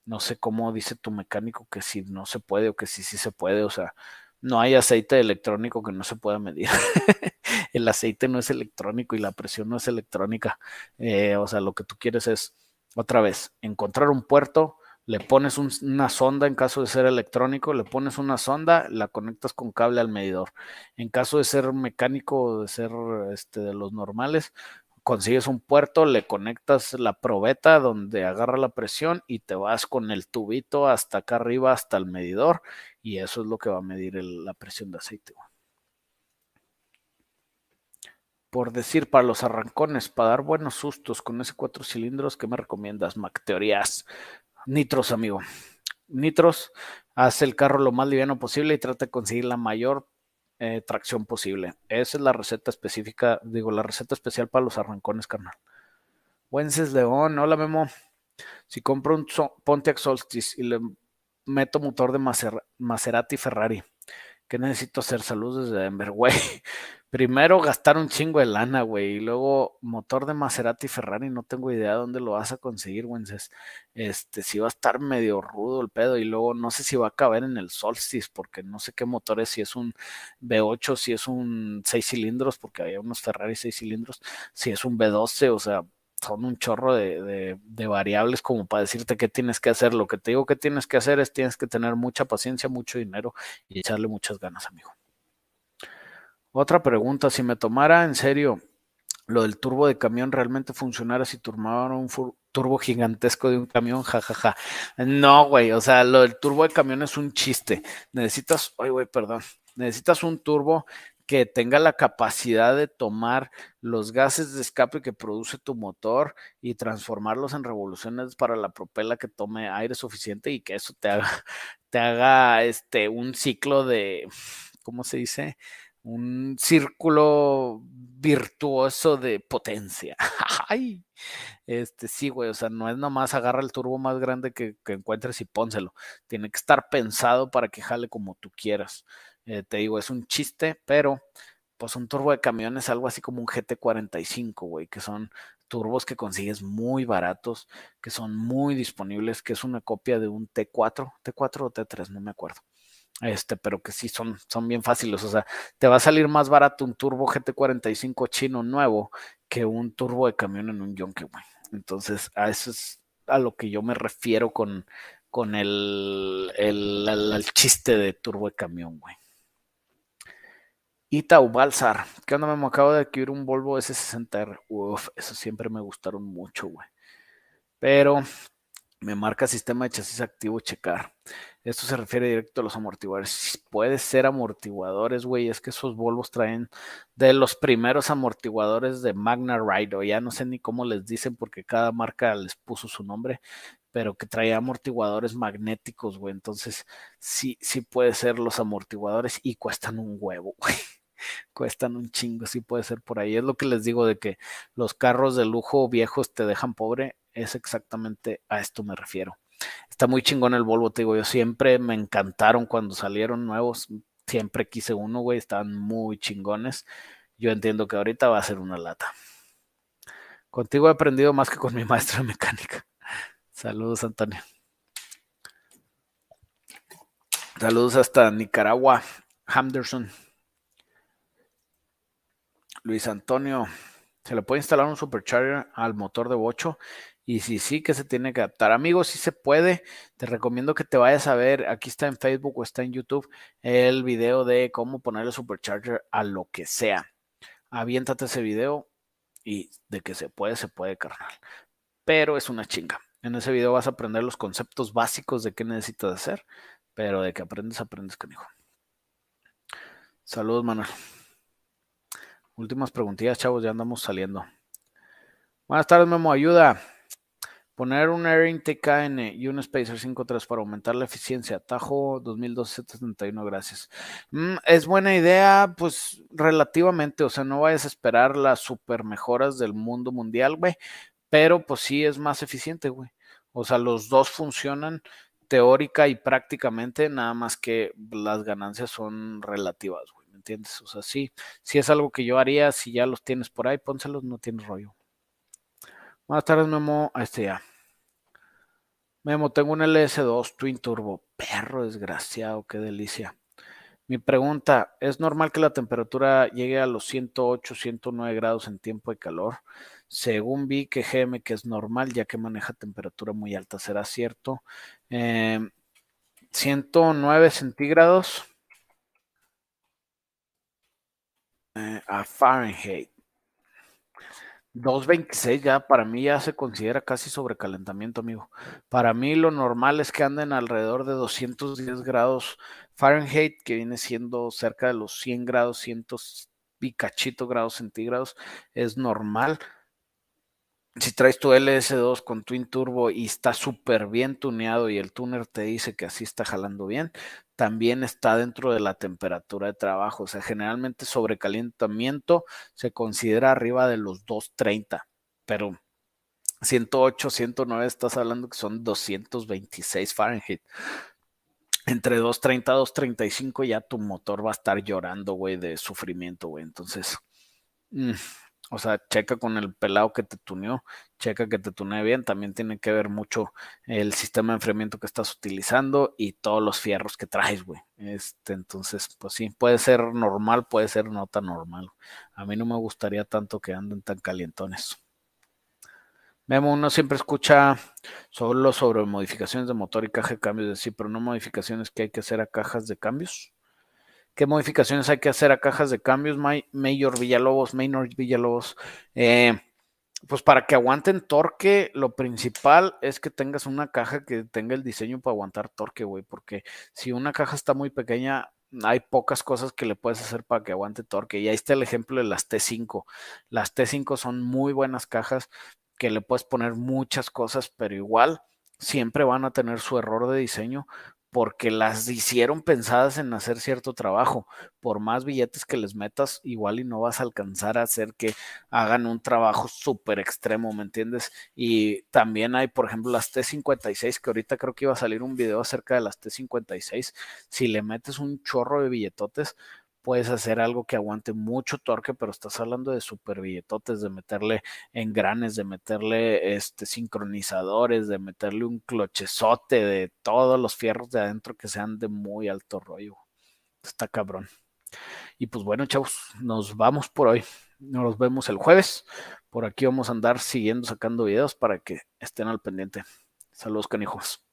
no sé cómo dice tu mecánico que si no se puede o que si sí se puede, o sea, no hay aceite electrónico que no se pueda medir. *laughs* el aceite no es electrónico y la presión no es electrónica. Eh, o sea, lo que tú quieres es, otra vez, encontrar un puerto, le pones una sonda en caso de ser electrónico, le pones una sonda, la conectas con cable al medidor. En caso de ser mecánico, de ser este, de los normales, consigues un puerto, le conectas la probeta donde agarra la presión y te vas con el tubito hasta acá arriba, hasta el medidor, y eso es lo que va a medir la presión de aceite por decir, para los arrancones, para dar buenos sustos con ese cuatro cilindros, ¿qué me recomiendas, Mac? Teorías. Nitros, amigo. Nitros, hace el carro lo más liviano posible y trata de conseguir la mayor eh, tracción posible. Esa es la receta específica, digo, la receta especial para los arrancones, carnal. Wences León, hola Memo. Si compro un Pontiac Solstice y le meto motor de Maserati Ferrari, ¿qué necesito hacer? Saludos desde Denver, *laughs* güey primero gastar un chingo de lana, güey, y luego motor de Maserati Ferrari, no tengo idea de dónde lo vas a conseguir, güey. Este, si va a estar medio rudo el pedo, y luego no sé si va a caber en el Solstice, porque no sé qué motor es, si es un V8, si es un 6 cilindros, porque había unos Ferrari 6 cilindros, si es un V12, o sea, son un chorro de, de, variables como para decirte qué tienes que hacer. Lo que te digo que tienes que hacer es tienes que tener mucha paciencia, mucho dinero y echarle muchas ganas, amigo. Otra pregunta, si me tomara en serio lo del turbo de camión realmente funcionara si turbaran un turbo gigantesco de un camión, jajaja. No, güey, o sea, lo del turbo de camión es un chiste. Necesitas, ay, güey, perdón, necesitas un turbo que tenga la capacidad de tomar los gases de escape que produce tu motor y transformarlos en revoluciones para la propela que tome aire suficiente y que eso te haga, *laughs* te haga este, un ciclo de, ¿cómo se dice? un círculo virtuoso de potencia. *laughs* Ay, este sí, güey, o sea, no es nomás agarra el turbo más grande que, encuentres y pónselo. Tiene que estar pensado para que jale como tú quieras. Eh, te digo, es un chiste, pero pues un turbo de camión es algo así como un GT45, güey, que son turbos que consigues muy baratos, que son muy disponibles, que es una copia de un T4, T4 o T3, no me acuerdo este, pero que sí son, son bien fáciles. O sea, te va a salir más barato un turbo GT45 chino nuevo que un turbo de camión en un Yonke, güey. Entonces, a eso es a lo que yo me refiero con, con el, el, chiste de turbo de camión, güey. Itau Balsar, ¿qué onda? Me acabo de adquirir un Volvo S60R. Uf, eso siempre me gustaron mucho, güey. Pero me marca sistema de chasis activo checar. Esto se refiere directo a los amortiguadores. Puede ser amortiguadores, güey. Es que esos Volvos traen de los primeros amortiguadores de Magna Ride, o ya no sé ni cómo les dicen porque cada marca les puso su nombre, pero que traía amortiguadores magnéticos, güey. Entonces, sí, sí puede ser los amortiguadores y cuestan un huevo, *laughs* güey. Cuestan un chingo, sí puede ser por ahí. Es lo que les digo de que los carros de lujo viejos te dejan pobre. Es exactamente a esto me refiero está muy chingón el Volvo, te digo, yo siempre me encantaron cuando salieron nuevos, siempre quise uno, güey, estaban muy chingones. Yo entiendo que ahorita va a ser una lata. Contigo he aprendido más que con mi *laughs* maestro de mecánica. Saludos, Antonio. Saludos hasta Nicaragua, Henderson. Luis Antonio, ¿se le puede instalar un supercharger al motor de bocho? Y si sí que se tiene que adaptar. Amigos, si se puede, te recomiendo que te vayas a ver, aquí está en Facebook o está en YouTube, el video de cómo ponerle supercharger a lo que sea. Aviéntate ese video y de que se puede, se puede, carnal. Pero es una chinga. En ese video vas a aprender los conceptos básicos de qué necesitas hacer, pero de que aprendes, aprendes, canijo. Saludos, Manuel. Últimas preguntillas, chavos, ya andamos saliendo. Buenas tardes, Memo, ayuda. Poner un Air Intake KN y un Spacer 5.3 para aumentar la eficiencia. Tajo 2271, gracias. Mm, es buena idea, pues relativamente, o sea, no vayas a esperar las super mejoras del mundo mundial, güey, pero pues sí es más eficiente, güey. O sea, los dos funcionan teórica y prácticamente, nada más que las ganancias son relativas, güey, ¿me entiendes? O sea, sí, sí es algo que yo haría, si ya los tienes por ahí, pónselos, no tienes rollo. Buenas tardes, Memo. A este ya. Memo, tengo un LS2 Twin Turbo. Perro desgraciado, qué delicia. Mi pregunta, ¿es normal que la temperatura llegue a los 108, 109 grados en tiempo de calor? Según vi que GM, que es normal, ya que maneja temperatura muy alta, ¿será cierto? 109 em, centígrados eh, a Fahrenheit. 226 ya para mí ya se considera casi sobrecalentamiento, amigo. Para mí lo normal es que anden alrededor de 210 grados Fahrenheit, que viene siendo cerca de los 100 grados, 100 y cachito grados centígrados, es normal si traes tu LS2 con Twin Turbo y está súper bien tuneado y el tuner te dice que así está jalando bien, también está dentro de la temperatura de trabajo. O sea, generalmente sobrecalentamiento se considera arriba de los 230, pero 108, 109 estás hablando que son 226 Fahrenheit. Entre 230 y 235 ya tu motor va a estar llorando, güey, de sufrimiento, güey. Entonces, mm, o sea, checa con el pelado que te tuneó, checa que te tunee bien. También tiene que ver mucho el sistema de enfriamiento que estás utilizando y todos los fierros que traes, güey. Este, entonces, pues sí, puede ser normal, puede ser no tan normal. A mí no me gustaría tanto que anden tan calientones. Memo, uno siempre escucha solo sobre modificaciones de motor y caja de cambios, sí, pero no modificaciones que hay que hacer a cajas de cambios. ¿Qué modificaciones hay que hacer a cajas de cambios, Mayor Villalobos, Maynard Villalobos? Eh, pues para que aguanten torque, lo principal es que tengas una caja que tenga el diseño para aguantar torque, güey, porque si una caja está muy pequeña, hay pocas cosas que le puedes hacer para que aguante torque. Y ahí está el ejemplo de las T5. Las T5 son muy buenas cajas que le puedes poner muchas cosas, pero igual siempre van a tener su error de diseño porque las hicieron pensadas en hacer cierto trabajo. Por más billetes que les metas, igual y no vas a alcanzar a hacer que hagan un trabajo súper extremo, ¿me entiendes? Y también hay, por ejemplo, las T56, que ahorita creo que iba a salir un video acerca de las T56. Si le metes un chorro de billetotes, puedes hacer algo que aguante mucho torque, pero estás hablando de super billetotes, de meterle engranes, de meterle este sincronizadores, de meterle un clochezote, de todos los fierros de adentro que sean de muy alto rollo. Está cabrón. Y pues bueno, chavos, nos vamos por hoy. Nos vemos el jueves. Por aquí vamos a andar siguiendo sacando videos para que estén al pendiente. Saludos, canijos.